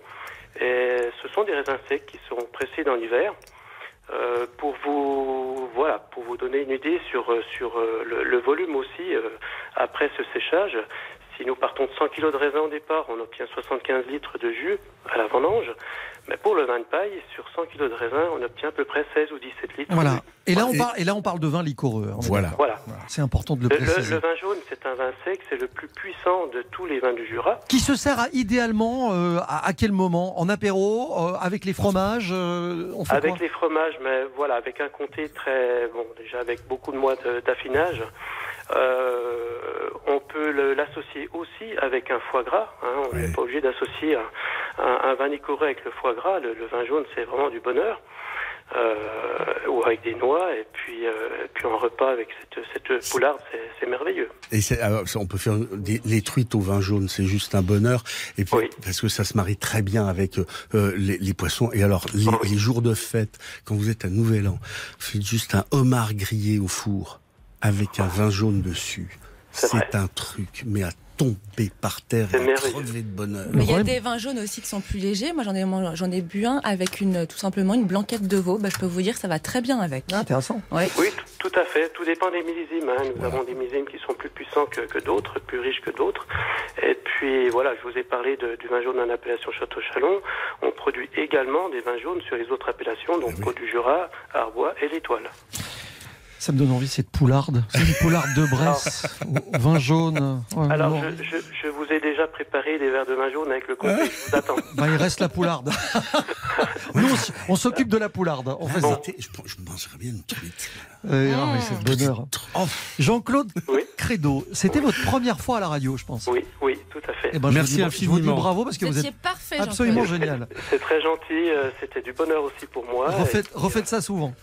Ce sont des raisins secs qui seront pressés dans l'hiver. Euh, pour vous voilà pour vous donner une idée sur le, volume aussi après ce séchage si nous partons de 100 kg de raisin au départ on obtient 75 litres de jus à la vendange mais pour le vin de paille sur 100 kg de raisin on obtient à peu près 16 ou 17 litres
Voilà. Et là, on parle, et là, on parle de vin liquoreux. est
Voilà.
voilà. C'est important de le
le, le-
préciser.
le vin jaune c'est un vin sec c'est le plus puissant de tous les vins du Jura
Qui se sert à, idéalement euh, à, à quel moment? En apéro, euh, avec les fromages euh, On fait
Avec
quoi?
les fromages, mais voilà, avec un comté très bon, déjà avec beaucoup de mois de- d'affinage. Euh, on peut l'associer aussi avec un foie gras. hein. on n'est pas obligé d'associer un, un- un vin liquoreux avec le foie gras. Le, le vin jaune, c'est vraiment du bonheur. Euh, ou avec des noix, et puis, euh, et puis un repas avec cette, cette poularde, c'est- merveilleux.
Et alors, on peut faire des, les truites au vin jaune, c'est juste un bonheur. Et puis
Oui.
parce que ça se marie très bien avec euh, les, les poissons. Et alors les, les jours de fête, quand vous êtes à Nouvel An, faites juste un homard grillé au four avec un vin jaune dessus. C'est un truc, mais à tomber par terre, crever de bonheur.
Mais il y a des vins jaunes aussi qui sont plus légers. Moi, j'en ai, j'en ai bu un avec une, tout simplement une blanquette de veau. Bah, je peux vous dire, ça va très bien avec.
Ah, intéressant.
Ouais.
Oui, tout, à fait. Tout dépend des millésimes. hein. Nous avons des millésimes qui sont plus puissants que, que d'autres, plus riches que d'autres. Et puis voilà, je vous ai parlé de- du vin jaune en appellation Château-Chalon. On produit également des vins jaunes sur les autres appellations, donc Côte du Jura, Arbois et l'Étoile.
Ça me donne envie, cette poularde. C'est une poularde de Bresse, au vin jaune. Ouais,
Alors, je, je, je vous ai déjà préparé des verres de vin jaune avec le comté. Je vous attends.
Bah, il reste la poularde. <laughs> Nous, on s'occupe de la poularde. On fait ça.
Je, je mangerais bien une truite.
Euh, non, mais c'est le bonheur.
Oh,
Jean-Claude Credo, c'était votre première fois à la radio, je pense.
Oui, oui, tout à fait.
Eh ben, je
Merci
vous dis, Je vous dis
infiniment.
bravo parce que vous,
Vous
êtes
parfait,
absolument génial.
C'est très gentil. euh, C'était du bonheur aussi pour moi.
Refaites, refaites ça souvent.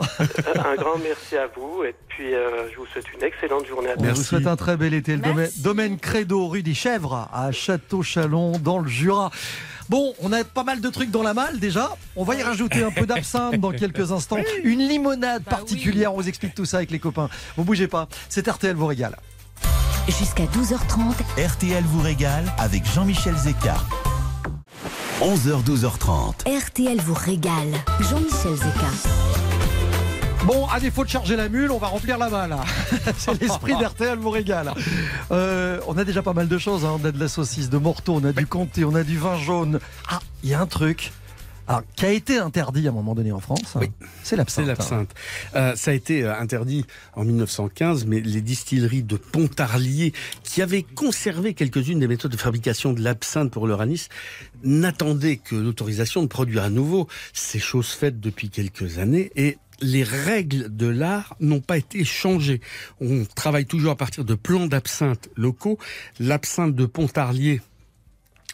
Et un grand merci à vous. Et puis, euh, je vous souhaite une excellente journée à
On
tous.
vous souhaite un très bel été. Le domaine, domaine Credo, rue des Chèvres, à Château-Chalon, dans le Jura. Bon, on a pas mal de trucs dans la malle déjà. On va y rajouter un peu d'absinthe dans quelques instants. Une limonade
Bah
particulière. On vous explique tout ça avec les copains. Vous bougez pas. C'est RTL vous régale.
Jusqu'à 12h30,
RTL vous régale avec Jean-Michel Zeka. 11h, 12h30.
RTL vous régale. Jean-Michel Zeka.
Bon, à défaut de charger la mule, on va remplir la malle. <laughs> C'est l'esprit <laughs> d'RTL vous régale. Euh, on a déjà pas mal de choses. hein. On a de la saucisse de Morteau, on a du comté, on a du vin jaune. Ah, il y a un truc alors, qui a été interdit à un moment donné en France.
Oui.
C'est l'absinthe.
C'est l'absinthe. Euh, ça a été euh, interdit en 1915, mais les distilleries de Pontarlier, qui avaient conservé quelques-unes des méthodes de fabrication de l'absinthe pour leur anis, n'attendaient que l'autorisation de produire à nouveau. C'est chose faite depuis quelques années et les règles de l'art n'ont pas été changées. On travaille toujours à partir de plans d'absinthe locaux. L'absinthe de Pontarlier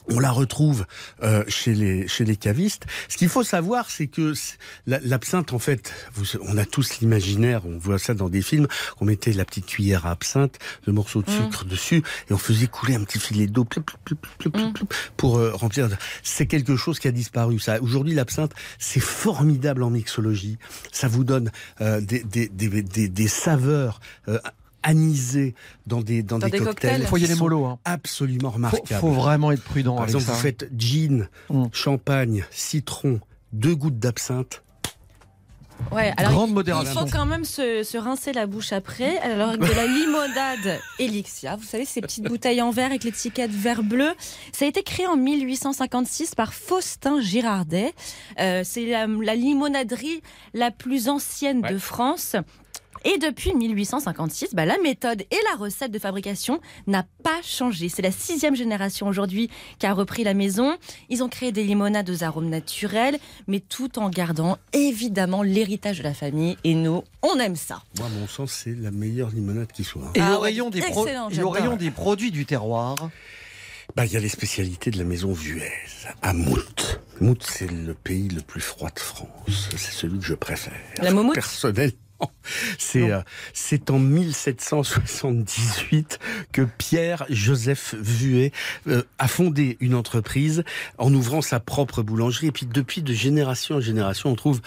on la retrouve euh, chez les chez les cavistes. Ce qu'il faut savoir, c'est que l'absinthe, en fait, vous, on a tous l'imaginaire, on voit ça dans des films. On mettait la petite cuillère à absinthe, le morceau de sucre dessus, et on faisait couler un petit filet d'eau ploup, pour euh, remplir. C'est quelque chose qui a disparu. Ça, aujourd'hui, l'absinthe, c'est formidable en mixologie. Ça vous donne euh, des, des, des, des, des saveurs. Anisées dans des dans,
Dans des
cocktails.
cocktails.
Faut y aller
qui sont
mollo. Hein.
Absolument
Faut,
remarquables.
faut vraiment être prudent
Par
avec
exemple,
ça.
vous faites gin,
Mm.
champagne, citron, deux gouttes d'absinthe.
Ouais, alors
Grande
il-
modération.
Il faut quand même se, se rincer la bouche après. Alors avec de la limonade Elixia, vous savez ces petites bouteilles en verre avec l'étiquette vert bleu. Ça a été créé en 1856 par Faustin Girardet. Euh, C'est la, la limonaderie la plus ancienne de France. Et depuis 1856, bah, la méthode et la recette de fabrication n'a pas changé. C'est la sixième génération aujourd'hui qui a repris la maison. Ils ont créé des limonades aux arômes naturels, mais tout en gardant évidemment l'héritage de la famille. Et nous, on aime ça.
Moi, à mon sens, c'est la meilleure limonade qui soit.
Et
Ah
au,
ouais,
rayon des et rayon produits du terroir.
Bah, il y a les spécialités de la maison Vuez, à Mout. Mout, c'est le pays le plus froid de France. C'est celui que je préfère.
La moumoute
Personnellement. <laughs> C'est euh, c'est en 1778 que Pierre Joseph Vuet euh, a fondé une entreprise en ouvrant sa propre boulangerie. Et puis depuis de génération en génération, on trouve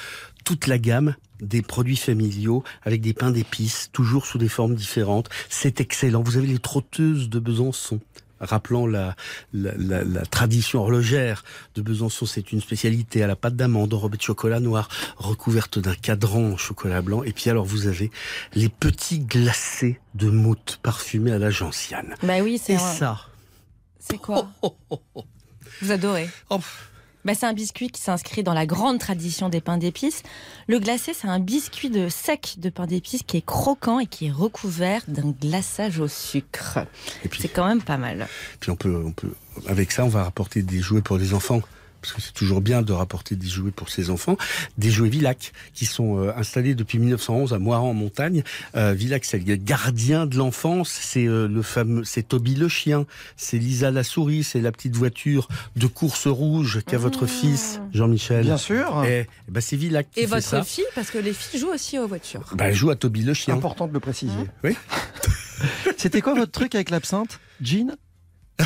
toute la gamme des produits familiaux avec des pains d'épices, toujours sous des formes différentes. C'est excellent. Vous avez les trotteuses de Besançon. Rappelant la, la, la, la tradition horlogère de Besançon, c'est une spécialité à la pâte d'amande, enrobée de chocolat noir, recouverte d'un cadran en chocolat blanc. Et puis alors vous avez les petits glacés de moutte parfumés à la gentiane.
Bah oui, c'est
ça,
C'est quoi? Vous adorez?
Oh,
bah, C'est un biscuit qui s'inscrit dans la grande tradition des pains d'épices. Le glacé, c'est un biscuit de sec de pain d'épices qui est croquant et qui est recouvert d'un glaçage au sucre.
et puis,
C'est quand même pas mal.
puis on peut, on peut, avec ça, on va rapporter des jouets pour les enfants. Parce que c'est toujours bien de rapporter des jouets pour ses enfants. Des jouets Villac, qui sont euh, installés depuis 1911 à Moiran en montagne. Euh, Villac, c'est le gardien de l'enfance. C'est euh, le fameux, c'est Toby le chien. C'est Lisa la souris. C'est la petite voiture de course rouge qu'a votre fils, Jean-Michel.
Bien sûr.
Et, eh ben, c'est Villac qui
Et
fait
votre
ça.
fille, parce que les filles jouent aussi aux voitures.
Bah, elle joue à Toby le chien.
Important de le préciser.
Oui. <laughs>
C'était quoi votre truc avec l'absinthe? Jean? <laughs>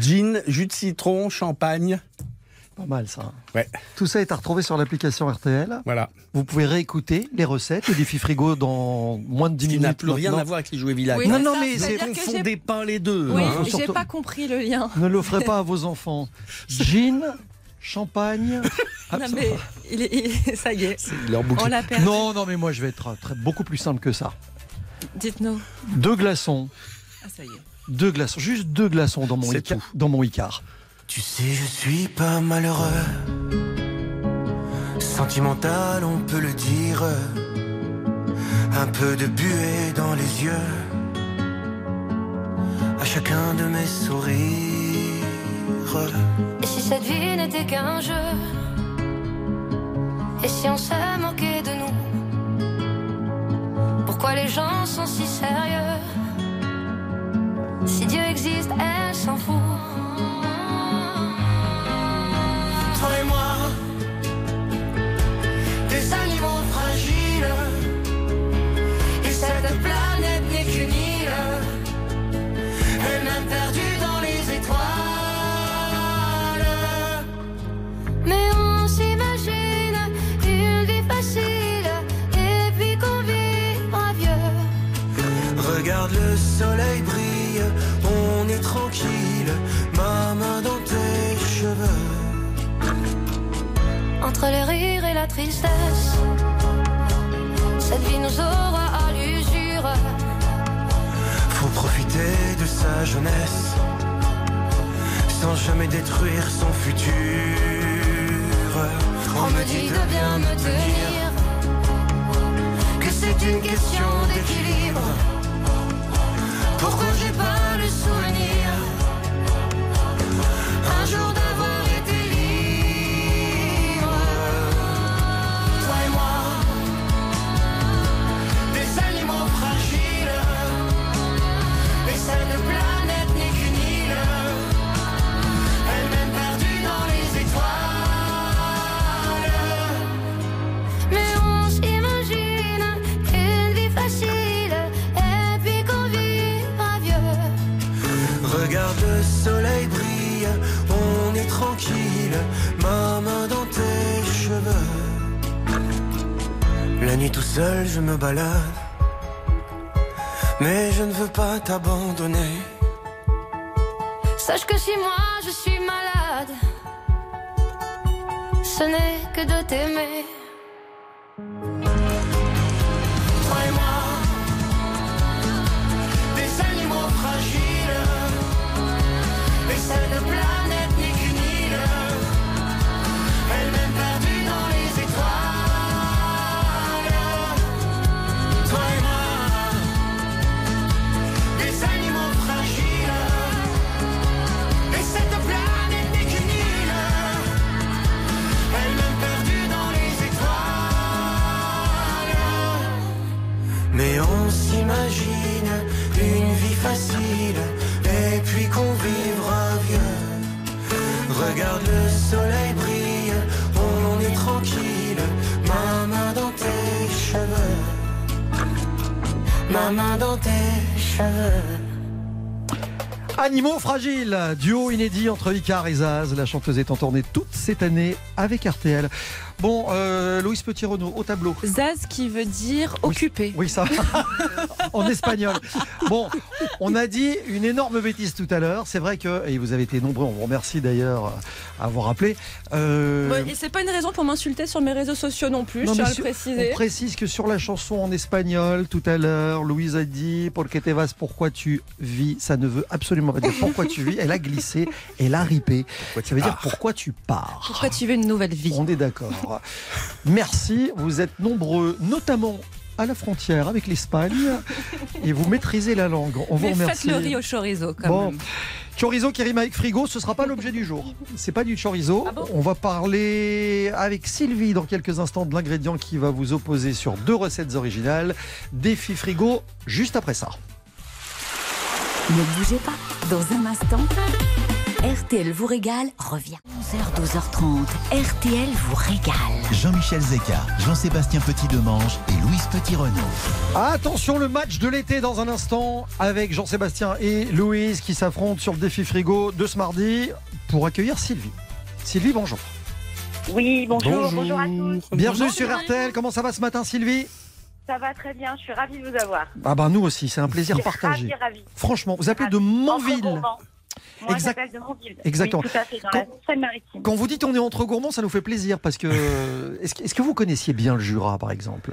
Gin, jus de citron, champagne.
Pas mal ça.
Ouais.
Tout ça est à retrouver sur l'application RTL.
Voilà.
Vous pouvez réécouter les recettes, le défi frigo dans moins de 10
Ce qui
minutes.
n'a plus rien à voir avec les jouets village.
Oui,
Non, non,
ça,
mais c'est-
confondez pas les deux.
Oui,
hein.
j'ai
surtout-
pas compris le lien.
Ne l'offrez pas à vos enfants. Gin, champagne. <laughs>
Non, mais il est- il- ça y est,
Il est en boucle.
on l'a perdu.
Non, non, mais moi je vais être très- beaucoup plus simple que ça.
Dites-nous.
Deux glaçons,
Ah, ça y est.
deux glaçons, juste deux glaçons dans mon,
C'est
Ica-
tout.
dans mon Icar.
Tu sais, je suis pas malheureux. Sentimental, on peut le dire. Un peu de buée dans les yeux. À chacun de mes sourires.
Et si cette vie n'était qu'un jeu? Et si on se moquait de nous? Pourquoi les gens sont si sérieux? Dieu existe, elle s'en fout.
Toi et moi, des animaux fragiles. Et cette planète n'est qu'une île. Elle-même perdue dans les étoiles.
Mais on s'imagine une vie facile Et puis qu'on vivra vieux
Regarde le soleil
Entre les rires et la tristesse Cette vie nous aura à l'usure
Faut profiter de sa jeunesse sans jamais détruire son futur.
On me dit de bien me tenir
que c'est une question d'équilibre. Nuit tout seul, je me balade, mais je ne veux pas t'abandonner.
Sache que si moi je suis malade Ce n'est que de t'aimer
soleil brille, on est tranquille, ma main dans tes cheveux. Ma main dans tes cheveux.
Animaux fragiles, duo inédit entre Icar et Zaz. La chanteuse est en tournée toute cette année avec RTL. Bon, euh, Louise Petit-Renaud, au tableau.
Zaz qui veut dire occupé.
Oui, ça <laughs> en espagnol. Bon, on a dit une énorme bêtise tout à l'heure. C'est vrai que, et vous avez été nombreux, on vous remercie d'ailleurs à avoir appelé. Euh,
Bon, et c'est pas une raison pour m'insulter sur mes réseaux sociaux non plus,
non,
je tiens à le préciser.
On précise que sur la chanson en espagnol, tout à l'heure, Louise a dit Porque te vas, pourquoi tu vis? Ça ne veut absolument pas dire pourquoi tu vis. Elle a glissé, elle a ripé. Ça veut dire pourquoi tu pars?
Pourquoi tu veux une nouvelle vie?
On est d'accord. Merci, vous êtes nombreux, notamment à la frontière avec l'Espagne, et vous maîtrisez la langue. On vous
Mais faites
remercie.
le riz au chorizo quand
Bon.
même.
Chorizo qui rime avec frigo, ce sera pas l'objet du jour. C'est pas du chorizo. On va parler avec Sylvie dans quelques instants de l'ingrédient qui va vous opposer sur deux recettes originales. Défi frigo, juste après ça.
Ne bougez pas. Dans un instant, RTL vous régale revient. 11h, 12h30. RTL vous régale.
Jean-Michel Zeka, Jean-Sébastien Petit-Demange et Louise Petit-Renaud.
Attention, le match de l'été dans un instant avec Jean-Sébastien et Louise qui s'affrontent sur le défi frigo de ce mardi pour accueillir Sylvie. Sylvie, bonjour.
Oui, bonjour, bonjour, à tous.
Bienvenue sur RTL. Comment ça va ce matin, Sylvie?
Ça va très bien, je suis ravie de vous avoir.
Ah bah nous aussi, c'est un plaisir
Je suis
partagé.
ravie, ravie.
Franchement, vous appelez de
gourmands. Moi,
Exact-
de Montville.
Exactement.
Oui, tout à fait, dans
Quand-
la Seine-Maritime.
Quand vous dites on est entre gourmands, ça nous fait plaisir parce que <laughs> est-ce que, vous connaissiez bien le Jura, par exemple?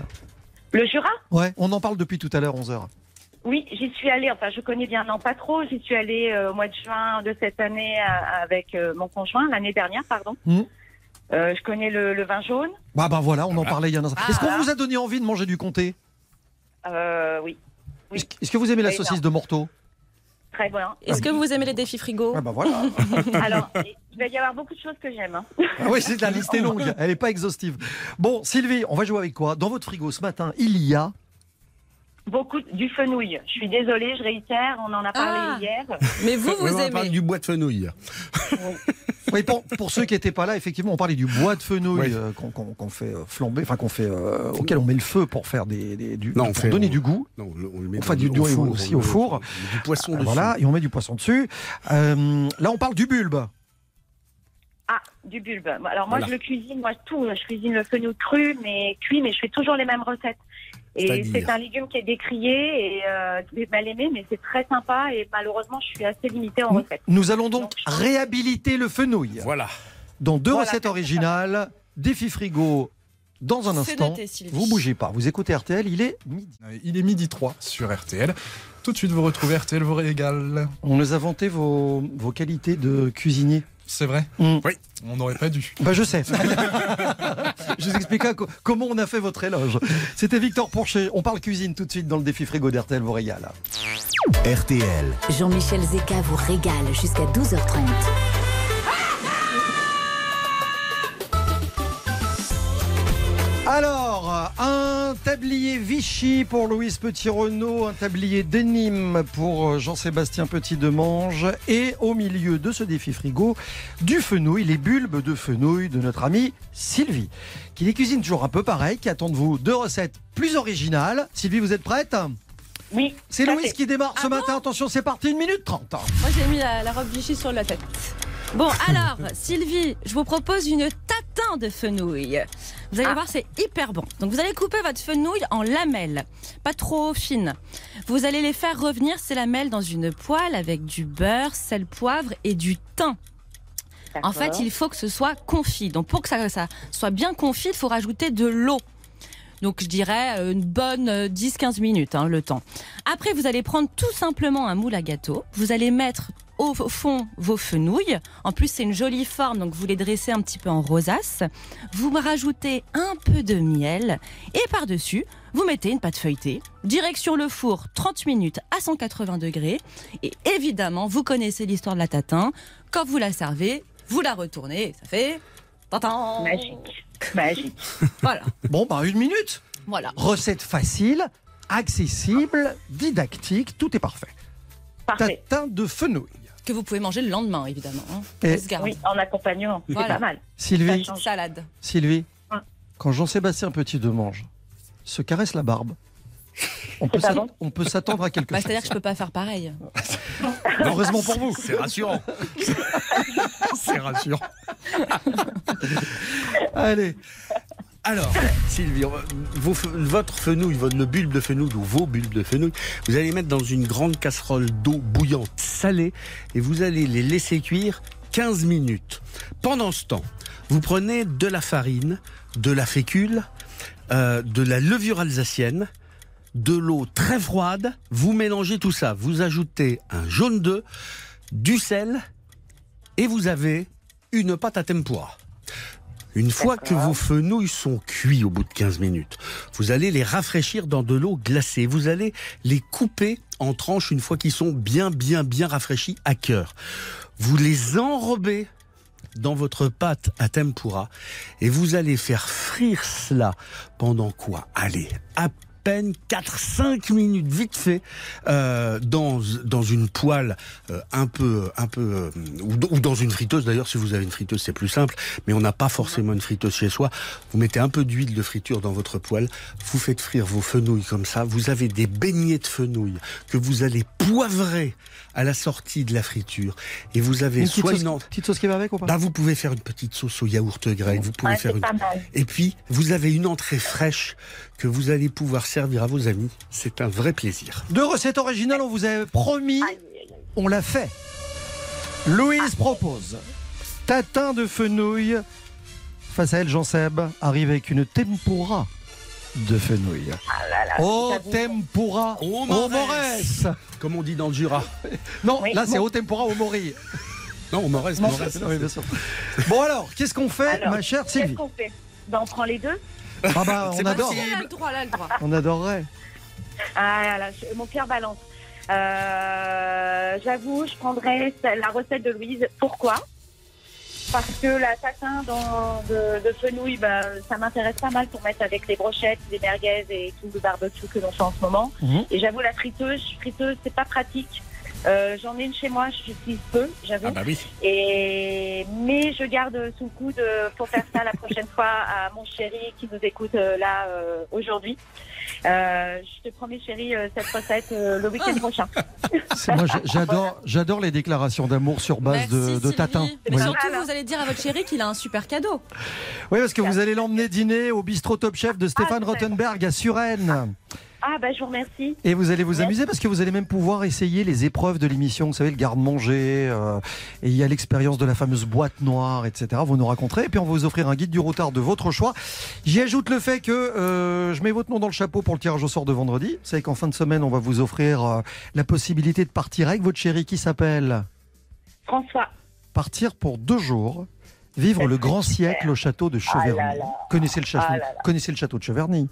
Le Jura?
Ouais, on en parle depuis tout à l'heure, 11h.
Oui, j'y suis allée, enfin je connais bien, non pas trop, j'y suis allée euh, au mois de juin de cette année euh, avec euh, mon conjoint, l'année dernière, pardon.
Hmm.
Euh, je connais le, le vin jaune.
Bah bah voilà, on en parlait il y a un instant. Est-ce qu'on
Ah.
vous a donné envie de manger du comté?
Euh, oui,
Est-ce est-ce que vous aimez la
Oui,
saucisse de Morteau?
Très bien.
Est-ce que vous aimez les défis frigo
Ah bah voilà. <laughs>
Alors, il va y avoir beaucoup de choses que j'aime. hein.
Ah oui, c'est la liste est longue, elle n'est pas exhaustive. Bon, Sylvie, on va jouer avec quoi Dans votre frigo ce matin, il y a
Beaucoup du fenouil. Je suis désolée, je réitère, on en a parlé
Ah.
hier. <laughs>
Mais vous,
Oui,
vous
on parle
aimez.
du bois de fenouil.
Oui, <laughs> pour, pour ceux qui n'étaient pas là, effectivement, on parlait du bois de fenouil
Oui.
euh, qu'on fait euh, flamber, enfin qu'on fait, euh, auquel on met le feu pour faire des, des- du,
Non, on
pour
fait-
donner
on-
du goût.
Non, on le met
Enfin, du
au four,
aussi
on
au
le-
four.
Du poisson dessus.
voilà, et on met du poisson dessus. Euh, là, on parle du bulbe.
Ah, du bulbe. Alors moi,
Voilà.
je le cuisine, moi tout. Je cuisine le fenouil cru, mais cuit, mais je fais toujours les mêmes recettes. Et c'est un légume qui est décrié et euh, mal aimé, mais c'est très sympa. Et malheureusement, je suis assez limitée en recettes.
Nous allons donc réhabiliter le fenouil.
Voilà.
Dans deux
Voilà,
recettes originales, défi frigo dans un instant.
noté.
Vous bougez pas, vous écoutez RTL, il est midi.
Il est midi 3 sur RTL. Tout de suite, vous retrouvez RTL vous régale.
On nous a vanté vos, vos qualités de cuisinier.
C'est vrai
Mm.
Oui.
On n'aurait pas dû.
Bah je sais. <laughs> je vous expliquerai co- comment on a fait votre éloge. C'était Victor Pourchet. On parle cuisine tout de suite dans le défi frigo d'RTL vous régale.
RTL.
Jean-Michel Zeka vous régale jusqu'à 12h30.
Un tablier Vichy pour Louise Petit-Renault, un tablier Denim pour euh, Jean-Sébastien Petit-Demange et au milieu de ce défi frigo, du fenouil, les bulbes de fenouil de notre amie Sylvie, qui les cuisine toujours un peu pareil, qui attend de vous deux recettes plus originales. Sylvie, vous êtes prête?
Oui.
C'est Louise
fait.
qui démarre ce
Ah bon?
Matin. Attention, c'est parti, 1 minute 30.
Moi, j'ai mis la, la robe Vichy sur la tête. Bon, alors, <laughs> Sylvie, je vous propose une tatin de fenouil. Vous allez
Ah.
voir, c'est hyper bon. Donc, vous allez couper votre fenouil en lamelles, pas trop fines. Vous allez les faire revenir, ces lamelles, dans une poêle avec du beurre, sel, poivre et du thym. En fait, il faut que ce soit confit. Donc, pour que ça, ça soit bien confit, il faut rajouter de l'eau. Donc, je dirais euh, une bonne euh, 10-15 minutes, hein, le temps. Après, vous allez prendre tout simplement un moule à gâteau. Vous allez mettre au au fond vos fenouilles. En plus, c'est une jolie forme, donc vous les dressez un petit peu en rosace. Vous rajoutez un peu de miel et par-dessus, vous mettez une pâte feuilletée. Direction le four, 30 minutes à 180 degrés. Et évidemment, vous connaissez l'histoire de la tatin. Quand vous la servez, vous la retournez. Ça fait... Tatin
Magique. Magique. <laughs>
Voilà,
Bon, bah une minute.
voilà.
Recette facile, accessible, didactique, tout est parfait.
Parfait.
Tatin de fenouil.
Que vous pouvez manger le lendemain, évidemment. hein.
Et-.
Oui, en accompagnement. C'est
Voilà.
pas mal.
Sylvie.
Salade.
Sylvie,
Ouais.
quand Jean-Sébastien Petit Demange se caresse la barbe, on peut
pas
s'att-
bon
on peut s'attendre à quelque
Bah,
chose.
C'est-à-dire que je peux pas faire pareil. <laughs>
Heureusement pour vous.
C'est rassurant. <laughs> C'est rassurant.
Allez,
Alors, Sylvie, votre fenouil, votre- bulbe de fenouil ou vos bulbes de fenouil, vous allez les mettre dans une grande casserole d'eau bouillante salée et vous allez les laisser cuire 15 minutes. Pendant ce temps, vous prenez de la farine, de la fécule, euh, de la levure alsacienne, de l'eau très froide, vous mélangez tout ça, vous ajoutez un jaune d'œuf, du sel et vous avez une pâte à tempura. Une fois que vos fenouils sont cuits au bout de 15 minutes, vous allez les rafraîchir dans de l'eau glacée. Vous allez les couper en tranches une fois qu'ils sont bien, bien, bien rafraîchis à cœur. Vous les enrobez dans votre pâte à tempura et vous allez faire frire cela pendant quoi? Allez, à peine 4-5 minutes, vite fait, euh, dans, dans une poêle euh, un peu, un peu euh, ou, ou dans une friteuse. D'ailleurs, si vous avez une friteuse, c'est plus simple, mais on n'a pas forcément une friteuse chez soi. Vous mettez un peu d'huile de friture dans votre poêle, vous faites frire vos fenouilles comme ça, vous avez des beignets de fenouilles que vous allez poivrer à la sortie de la friture, et vous avez
Une petite
soit
sauce,
une
petite sauce qui va avec ou pas?
Bah, vous pouvez faire une petite sauce au yaourt grec, vous pouvez
Ouais,
faire
c'est
une...
pas mal.
Et puis, vous avez une entrée fraîche que vous allez pouvoir servir à vos amis. C'est un vrai plaisir.
Deux recettes originales, on vous avait promis, on l'a fait. Louise propose tatin de fenouil. Face à elle, Jean-Seb arrive avec une tempura de fenouil. Oh, tempura au
Comme on dit dans le Jura.
Non,
Oui,
là c'est
bon.
au tempura au mori.
Non, au
sûr. Bon alors, qu'est-ce qu'on fait,
Alors,
ma chère
Qu'est-ce
Sylvie
qu'on fait? Ben, On prend les deux
Ah bah, on adore.
possible.
Elle a le droit, elle a le droit.
On adorerait.
Ah là là, je- mon cœur balance. Euh, J'avoue, je prendrais la recette de Louise. Pourquoi? Parce que la tatin dans, de, de fenouil, bah, ça m'intéresse pas mal pour mettre avec les brochettes, les merguez et tout le barbecue que l'on fait en ce moment.
Mhm.
Et j'avoue, la friteuse, friteuse, c'est pas pratique. Euh, J'en ai une chez moi, j'utilise peu, j'avoue.
Ah bah oui.
Et mais je garde sous le coude euh, pour faire ça la prochaine <laughs> fois à mon chéri qui nous écoute euh, là euh, aujourd'hui. Euh, je te promets chéri euh, cette recette euh, le week-end <laughs> prochain.
Moi, j'adore, j'adore les déclarations d'amour sur base
Merci,
de, tatin.
Mais
Oui.
surtout, vous allez dire à votre chéri qu'il a un super cadeau.
Oui, parce que vous allez l'emmener dîner au bistrot Top Chef de Stéphane
Ah.
Rottenberg à Suresnes.
Ah bah je vous remercie.
Et vous allez vous
Merci.
amuser parce que vous allez même pouvoir essayer les épreuves de l'émission. Vous savez, le garde-manger. euh, et il y a l'expérience de la fameuse boîte noire, etc. Vous nous raconterez. Et puis on va vous offrir un guide du routard de votre choix. J'y ajoute le fait que euh, je mets votre nom dans le chapeau pour le tirage au sort de vendredi. Vous savez qu'en fin de semaine, on va vous offrir euh, la possibilité de partir avec votre chéri qui s'appelle
François.
Partir pour deux jours. Vivre
Ça
le
serait
grand
super.
siècle au château de
Ah là
Cheverny.
là.
Connaissez le château,
Ah là.
connaissez le château de Cheverny.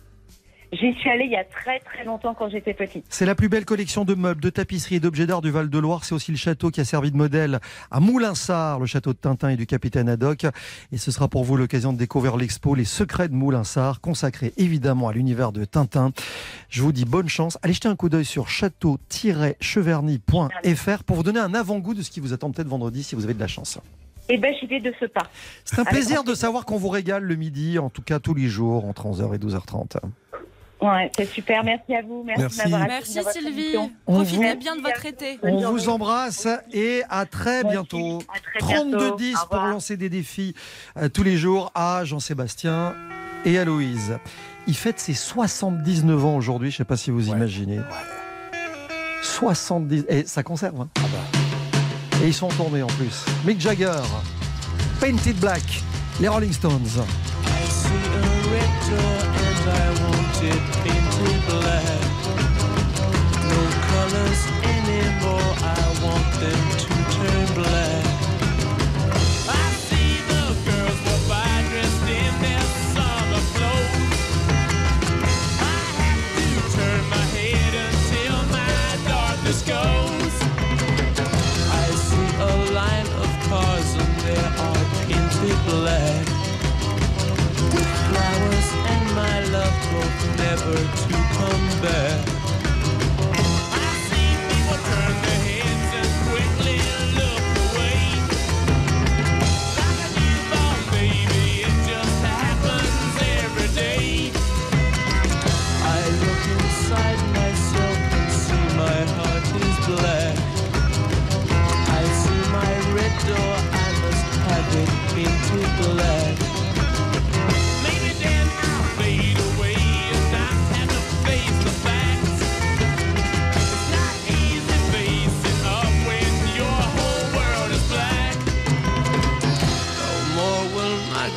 J'y suis allée il y a très très longtemps quand j'étais petite.
C'est la plus belle collection de meubles, de tapisseries et d'objets d'art du Val-de-Loire. C'est aussi le château qui a servi de modèle à Moulinsart, le château de Tintin et du capitaine Haddock. Et ce sera pour vous l'occasion de découvrir l'expo Les secrets de Moulinsart, consacré évidemment à l'univers de Tintin. Je vous dis bonne chance. Allez jeter un coup d'œil sur château-cheverny.fr pour vous donner un avant-goût de ce qui vous attend peut-être vendredi si vous avez de la chance.
Et ben j'y vais de ce pas.
C'est un plaisir de savoir qu'on vous régale le midi, en tout cas tous les jours, entre 11h et 12h30.
Ouais, c'est super. Merci à vous. Merci,
Merci.
de m'avoir accueilli
Merci Sylvie. Profitez
vous-
bien de votre été.
Bonne
On
journée.
vous embrasse et à très bientôt.
À très bientôt.
32-10
Au
pour
revoir.
lancer des défis euh, tous les jours à Jean-Sébastien et à Louise. Il fête ses 79 ans aujourd'hui, je ne sais pas si vous imaginez. 70 et ça conserve. hein.
Ah bah.
Et ils sont en tournée en plus. Mick Jagger, Painted Black, les Rolling Stones.
I see a wanted me. Never to come back.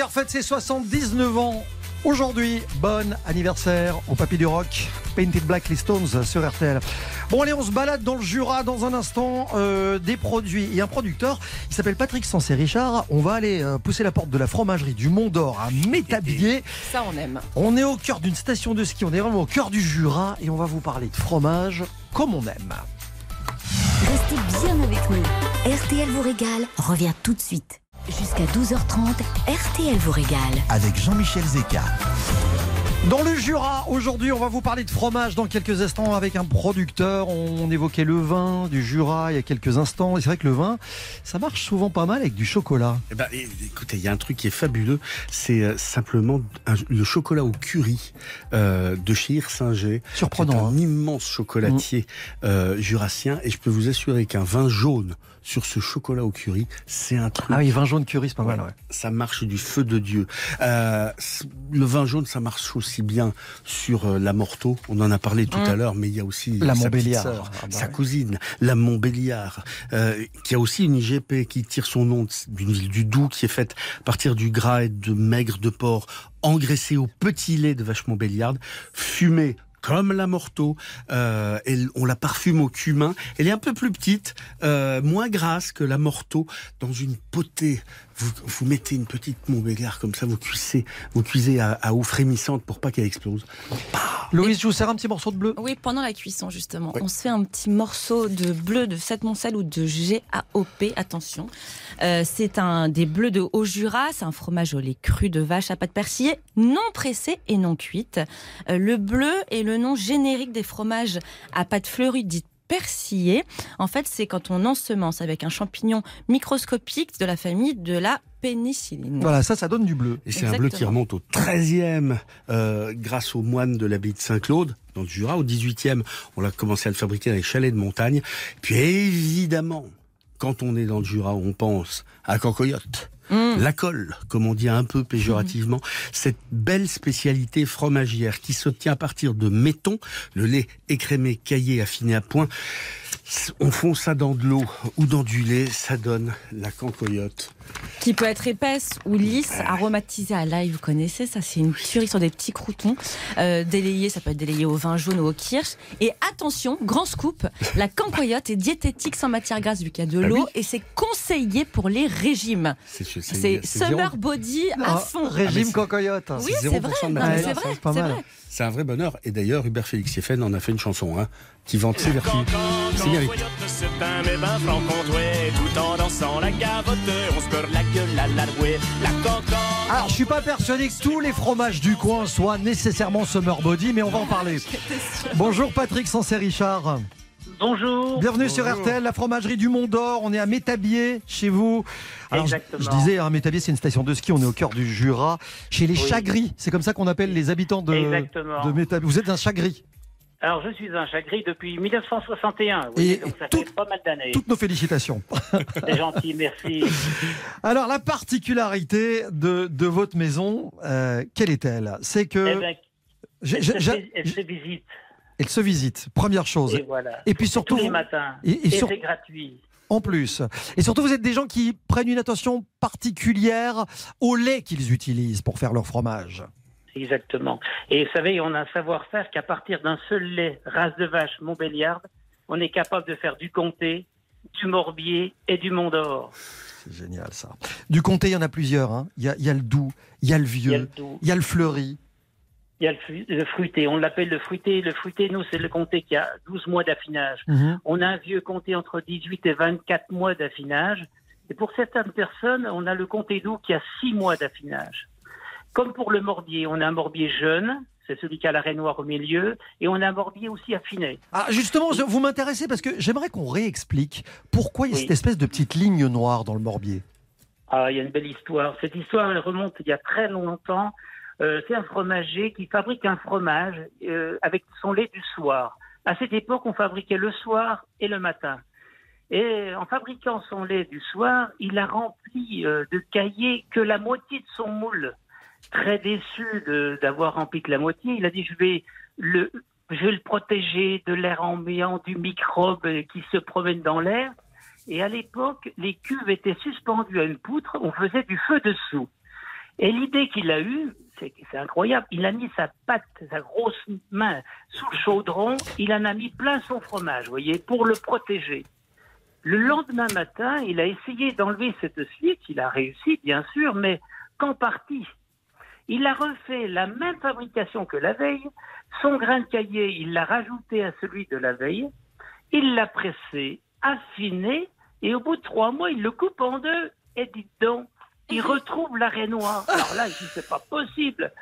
Jagger fête ses 79 ans. Aujourd'hui, bon anniversaire au papy du rock, Painted Black les Stones sur RTL. Bon allez, on se balade dans le Jura dans un instant. euh, des produits. Il y a un producteur, il s'appelle Patrick Sensé Richard. On va aller euh, pousser la porte de la fromagerie du Mont d'Or à Métabier.
Ça, on aime.
On est au cœur d'une station de ski, on est vraiment au cœur du Jura et on va vous parler de fromage comme on aime.
Restez bien avec nous. RTL vous régale revient tout de suite. Jusqu'à 12h30, RTL vous régale.
Avec Jean-Michel Zeka.
Dans le Jura, aujourd'hui, on va vous parler de fromage dans quelques instants avec un producteur. On évoquait le vin du Jura il y a quelques instants. Et c'est vrai que le vin, ça marche souvent pas mal avec du chocolat.
Eh ben, écoutez, il y a un truc qui est fabuleux, c'est euh, simplement un- le chocolat au curry euh, de chez Hirsinger.
Surprenant,
C'est un immense chocolatier euh, jurassien, et je peux vous assurer qu'un vin jaune sur ce chocolat au curry, c'est un truc.
Ah oui, vin jaune curry, c'est pas mal, ouais.
Ça marche du feu de Dieu. Euh, le vin jaune, ça marche aussi bien sur euh, la Morteau. On en a parlé tout à l'heure, mais il y a aussi
La
sa petite
Montbéliard.
sœur,
Ah bah
sa
ouais.
cousine, la Montbéliard, euh, qui a aussi une IGP qui tire son nom d'une ville du Doubs, qui est faite à partir du gras et de maigre de porc, engraissé au petit lait de vache Montbéliarde, fumé comme la Morteau, euh, on la parfume au cumin. Elle est un peu plus petite, euh, moins grasse que la Morteau, dans une potée. Vous, vous mettez une petite Montbéliard comme ça, vous cuisez, vous cuisez à, à eau frémissante pour pas qu'elle explose.
Louise, je vous sers un petit morceau de bleu
Oui, pendant la cuisson, justement. On se fait un petit morceau de bleu de Sept-Moncel ou de GAOP, attention. Euh, c'est un des bleus de Haut-Jura, c'est un fromage au lait cru de vache à pâte persillée, non pressée et non cuite. Euh, le bleu est le nom générique des fromages à pâte fleurie dite persillée. En fait, c'est quand on ensemence avec un champignon microscopique de la famille de la pénicilline.
Voilà, ça, ça donne du bleu.
Et c'est un bleu qui remonte au 13e euh, grâce aux moines de l'abbaye de Saint-Claude dans le Jura. Au 18e, on a commencé à le fabriquer dans les chalets de montagne. Puis évidemment, quand on est dans le Jura, on pense à Cancoyote. La colle, comme on dit un peu péjorativement, cette belle spécialité fromagière qui s'obtient à partir de méton, le lait écrémé, caillé, affiné à point. On fond ça dans de l'eau ou dans du lait, ça donne la cancoyote.
qui peut être épaisse ou lisse, aromatisée à l'ail, vous connaissez, ça c'est une tuerie sur des petits croutons, euh, délayé, ça peut être délayé au vin jaune ou au kirsch. Et attention, grand scoop, la cancoyote est diététique sans matière grasse vu qu'il y a de
Ah
l'eau
oui.
et c'est conseillé pour les régimes.
C'est
C'est summer body à
Ah,
fond.
Régime cocoyote.
Oui, c'est vrai, c'est vrai, c'est
un vrai bonheur. Et d'ailleurs, Hubert Félix Sieffen en a fait une chanson hein, qui vante ses vertus. C'est mérité.
C'est un mévin franc qu'on jouait, tout en dansant la gavotte, on se beurre la gueule à la louée, la cocotte.
Alors, je suis pas persuadé que tous les fromages du coin soient nécessairement summer body, mais on va en parler. <laughs> Bonjour Patrick Sensé Richard.
Bonjour.
Bienvenue sur RTL, la fromagerie du Mont d'Or. On est à Métabier, chez vous. Alors,
Exactement.
je disais, hein, Métabier, c'est une station de ski. On est au cœur du Jura, chez les
Oui.
Chagris. C'est comme ça qu'on appelle les habitants de,
Exactement.
de Métabier. Vous êtes un Chagris.
Alors, je suis un chagris depuis 1961.
Et-
Oui, donc ça fait pas mal d'années.
Toutes nos félicitations. <laughs>
C'est gentil, merci. <laughs>
Alors, la particularité de, de votre maison, euh, quelle est-elle? C'est que.
Eh ben, se fait- elle se visite.
Elle se visite, première chose.
Et voilà.
Et puis surtout.
Tous les matins.
Et,
Et,
et sur-
c'est gratuit.
En plus. Et surtout, vous êtes des gens qui prennent une attention particulière au lait qu'ils utilisent pour faire leur fromage.
Exactement. Et vous savez, on a un savoir-faire qu'à partir d'un seul lait, race de vache Montbéliarde, on est capable de faire du comté, du morbier et du mont d'or.
C'est génial ça. Du comté, il y en a plusieurs. hein. Il y, a, il y a le doux, il y a le
Il y a
vieux,
le
il y a le fleuri.
Il y a le, fruité, on l'appelle le fruité. Le fruité, nous, c'est le comté qui a 12 mois d'affinage.
Mhm.
On a un vieux comté entre 18 et 24 mois d'affinage. Et pour certaines personnes, on a le comté doux qui a 6 mois d'affinage. Comme pour le morbier, on a un morbier jeune, c'est celui qui a l'arrêt noir au milieu, et on a un morbier aussi affiné.
Ah, justement, je- vous m'intéressez parce que j'aimerais qu'on réexplique pourquoi il y a
Oui.
cette espèce de petite ligne noire dans le morbier.
Ah, il y a une belle histoire. Cette histoire, elle remonte il y a très longtemps. Euh, c'est un fromager qui fabrique un fromage euh, avec son lait du soir. À cette époque, on fabriquait le soir et le matin. Et en fabriquant son lait du soir, il a rempli euh, de cahiers que la moitié de son moule. Très déçu d'avoir rempli que la moitié, il a dit je vais le, je vais le protéger de l'air ambiant, du microbe qui se promène dans l'air. Et à l'époque, les cuves étaient suspendues à une poutre, on faisait du feu dessous. Et l'idée qu'il a eue, c'est incroyable, il a mis sa patte, sa grosse main sous le chaudron, il en a mis plein son fromage, vous voyez, pour le protéger. Le lendemain matin, il a essayé d'enlever cette suite, il a réussi bien sûr, mais qu'en partie. Il a refait la même fabrication que la veille, son grain de cahier, il l'a rajouté à celui de la veille, il l'a pressé, affiné, et au bout de trois mois, il le coupe en deux, et dites donc, il retrouve l'arrêt noir. Alors là, il dit, c'est pas possible.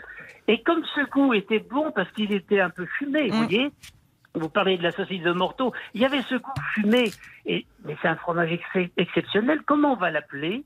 Et comme ce goût était bon parce qu'il était un peu fumé, vous voyez, vous parlez de la saucisse de Morteau, il y avait ce goût fumé. Et, mais c'est un fromage ex- exceptionnel. Comment on va l'appeler?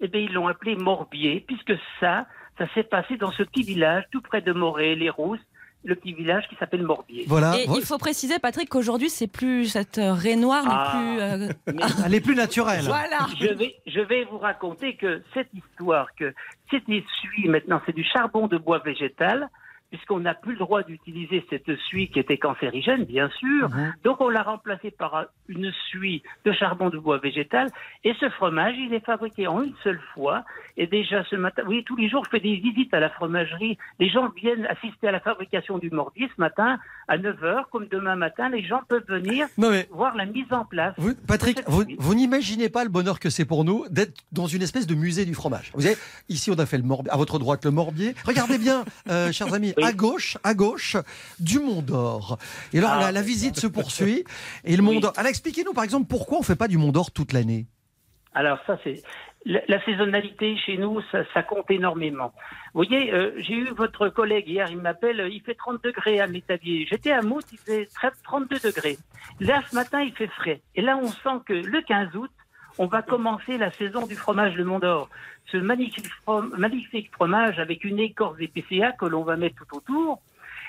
Eh bien, ils l'ont appelé Morbier, puisque ça, ça s'est passé dans ce petit village tout près de Moret, les Rousses, le petit village qui s'appelle Morbier.
Et il faut préciser, Patrick, qu'aujourd'hui, c'est plus cette euh, raie noire
Ah.
n'est plus. euh, <laughs>
Elle est plus naturelle.
Voilà.
Je vais, je vais vous raconter que cette histoire, que cette suie, maintenant, c'est du charbon de bois végétal, puisqu'on n'a plus le droit d'utiliser cette suie qui était cancérigène, bien sûr. Donc, on l'a remplacée par une suie de charbon de bois végétal. Et ce fromage, il est fabriqué en une seule fois. Et déjà ce matin, oui, tous les jours, je fais des visites à la fromagerie. Les gens viennent assister à la fabrication du morbier ce matin à 9h, comme demain matin. Les gens peuvent venir
Non, mais-
voir la mise en place.
Vous- Patrick, vous, vous n'imaginez pas le bonheur que c'est pour nous d'être dans une espèce de musée du fromage. Vous savez, ici on a fait le morbier, à votre droite le morbier. Regardez bien, euh, chers amis, <laughs> à gauche, à gauche, du Mont d'Or. Et alors
Ah,
la, la visite se poursuit. <laughs> Et le Mont d'Or. Alors expliquez-nous par exemple pourquoi on fait pas du Mont d'Or toute l'année?
Alors ça, c'est la, la saisonnalité chez nous, ça, ça compte énormément. Vous voyez, euh, j'ai eu votre collègue hier, il m'appelle, euh, il fait 30 degrés à Métavier. J'étais à Mout, il fait 13 32 degrés. Là, ce matin, il fait frais. Et là, on sent que le 15 août, on va commencer la saison du fromage de Mont d'Or. Ce magnifique, from- magnifique fromage avec une écorce d'épicéa que l'on va mettre tout autour.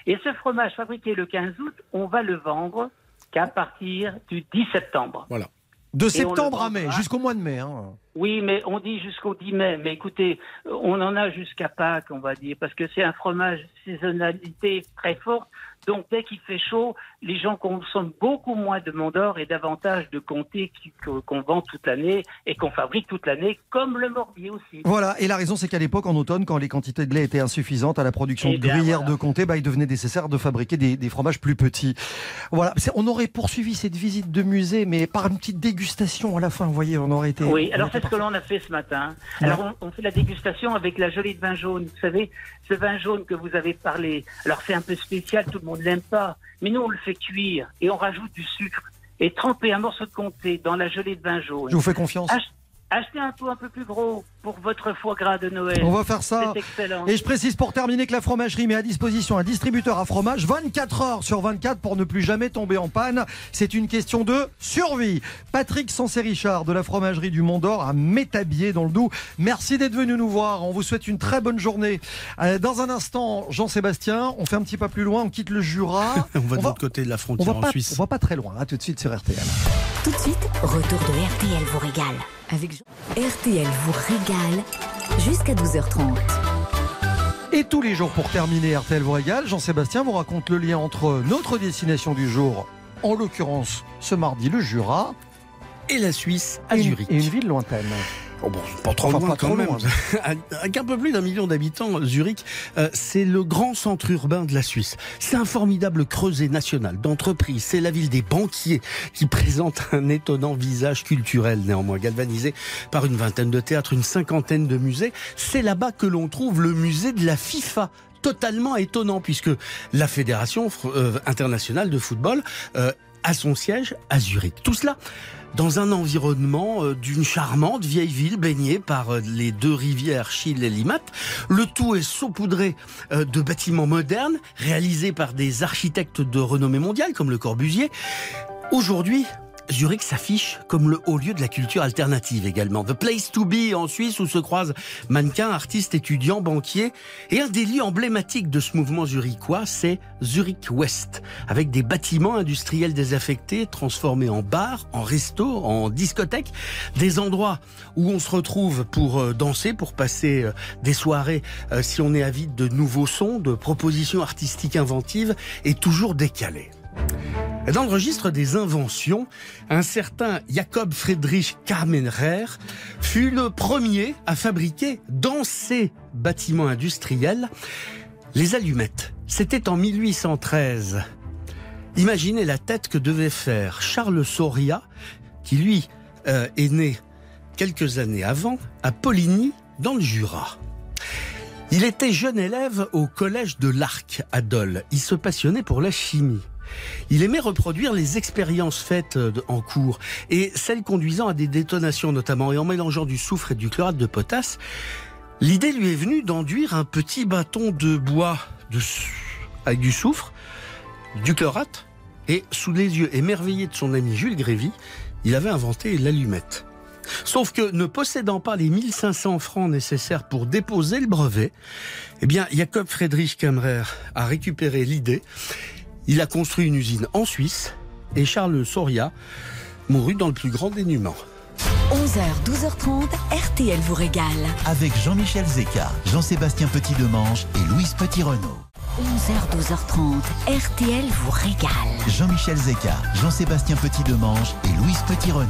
Et ce fromage fabriqué le 15 août, on va le vendre qu'à partir du 10 septembre.
Voilà.
De
le
septembre à mai, jusqu'au mois de mai. hein.
Oui, mais on dit jusqu'au 10 mai. Mais écoutez, on en a jusqu'à Pâques, on va dire, parce que c'est un fromage saisonnalité très forte. Donc, dès qu'il fait chaud, les gens consomment beaucoup moins de Mondor et davantage de comté qu'on vend toute l'année et qu'on fabrique toute l'année, comme le morbier aussi.
Voilà, et la raison c'est qu'à l'époque, en automne, quand les quantités de lait étaient insuffisantes à la production
Eh
de
bien,
gruyère
voilà.
de comté, bah, il devenait nécessaire de fabriquer des, des fromages plus petits. Voilà, on aurait poursuivi cette visite de musée, mais par une petite dégustation à la fin, vous voyez, on aurait été...
Oui, alors c'est ce que l'on a fait ce matin. Alors on, on fait la dégustation avec la gelée de vin jaune. Vous savez, ce vin jaune que vous avez parlé. Alors c'est un peu spécial, tout le monde l'aime pas. Mais nous on le fait cuire et on rajoute du sucre et tremper un morceau de comté dans la gelée de vin jaune.
Je vous fais confiance.
Ach- achetez un pot un peu plus gros pour votre foie gras de Noël.
On va faire ça.
C'est excellent.
Et je précise pour terminer que la fromagerie met à disposition un distributeur à fromage 24 heures sur 24 pour ne plus jamais tomber en panne. C'est une question de survie. Patrick Sansé-Richard de la fromagerie du Mont d'Or à Métabier dans le Doubs. Merci d'être venu nous voir. On vous souhaite une très bonne journée. Euh, Dans un instant, Jean-Sébastien, on fait un petit pas plus loin, on quitte le Jura. <laughs>
On va de l'autre côté de la
On
frontière
va
en
pas,
Suisse.
on va pas très loin. À tout de suite sur RTL.
Tout de suite, retour de RTL vous régale. Avec Jean- RTL vous régale jusqu'à 12h30.
Et tous les jours pour terminer RTL vous régale, Jean-Sébastien vous raconte le lien entre notre destination du jour, en l'occurrence ce mardi le Jura,
Et la Suisse à Zurich.
et une ville lointaine.
Oh bon, pas trop
pas loin.
Avec <laughs> un peu plus d'un million d'habitants, Zurich, euh, c'est le grand centre urbain de la Suisse. C'est un formidable creuset national d'entreprises. C'est la ville des banquiers qui présente <laughs> un étonnant visage culturel, néanmoins galvanisé par une vingtaine de théâtres, une cinquantaine de musées. C'est là-bas que l'on trouve le musée de la FIFA totalement étonnant puisque la Fédération euh, internationale de football euh, a son siège à Zurich. Tout cela dans un environnement euh, d'une charmante vieille ville baignée par euh, les deux rivières Chil et Limat. Le tout est saupoudré euh, de bâtiments modernes réalisés par des architectes de renommée mondiale comme Le Corbusier. Aujourd'hui, Zurich s'affiche comme le haut lieu de la culture alternative également. The place to be en Suisse où se croisent mannequins, artistes, étudiants, banquiers. Et un des lieux emblématiques de ce mouvement zurichois, c'est Zurich West, avec des bâtiments industriels désaffectés transformés en bars, en restos, en discothèques, des endroits où on se retrouve pour euh, danser, pour passer euh, des soirées euh, si on est avide de nouveaux sons, de propositions artistiques inventives et toujours décalées. Dans le registre des inventions, un certain Jacob Friedrich Kamenrer fut le premier à fabriquer dans ses bâtiments industriels les allumettes. C'était en 1813. Imaginez la tête que devait faire Charles Soria, qui lui euh, est né quelques années avant à Poligny, dans le Jura. Il était jeune élève au collège de l'Arc à Dole. Il se passionnait pour la chimie. Il aimait reproduire les expériences faites euh, en cours et celles conduisant à des détonations notamment et en mélangeant du soufre et du chlorate de potasse. L'idée lui est venue d'enduire un petit bâton de bois avec du soufre, du chlorate et sous les yeux émerveillés de son ami Jules Grévy, il avait inventé l'allumette. Sauf que ne possédant pas les 1500 francs nécessaires pour déposer le brevet, eh bien, Jacob Friedrich Kammerer a récupéré l'idée. Il a construit une usine en Suisse et Charles Soria mourut dans le plus grand dénuement.
11h, 12h30, RTL vous régale.
Avec Jean-Michel Zeka, Jean-Sébastien Petit-Demange et Louise Petit-Renault.
11h, 12h30, RTL vous régale.
Jean-Michel Zeka, Jean-Sébastien Petit-Demange et Louise Petit-Renault.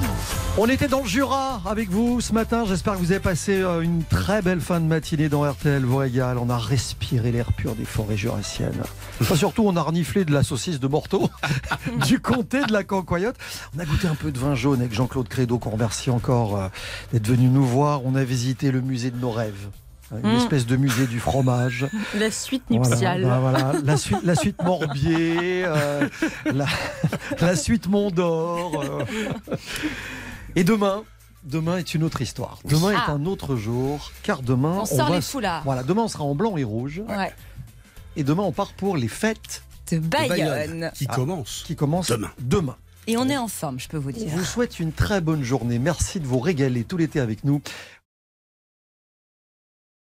On était dans le Jura avec vous ce matin. J'espère que vous avez passé euh, une très belle fin de matinée dans RTL vous régale. On a respiré l'air pur des forêts jurassiennes. <laughs> Enfin, surtout, on a reniflé de la saucisse de Morteau, <laughs> du comté de la Cancoyote. On a goûté un peu de vin jaune avec Jean-Claude Crédo, qu'on remercie encore euh, d'être venu nous voir. On a visité le musée de nos rêves. Une
Mm.
espèce de musée du fromage. <laughs>
La suite
Voilà,
nuptiale.
bah voilà, la suite, la suite Morbier, euh, la, la suite Mont d'Or. euh. Et demain, demain est une autre histoire. Demain est
Ah.
un autre jour, car demain
On sort
va
les foulards.
Voilà, demain on sera en blanc et rouge.
Ouais.
Et demain on part pour les fêtes
De Bayonne.
Qui
Ah.
commence
qui commencent
Demain.
demain.
Et on est en forme, je peux vous
On
dire.
vous souhaite une très bonne journée. Merci de vous régaler tout l'été avec nous.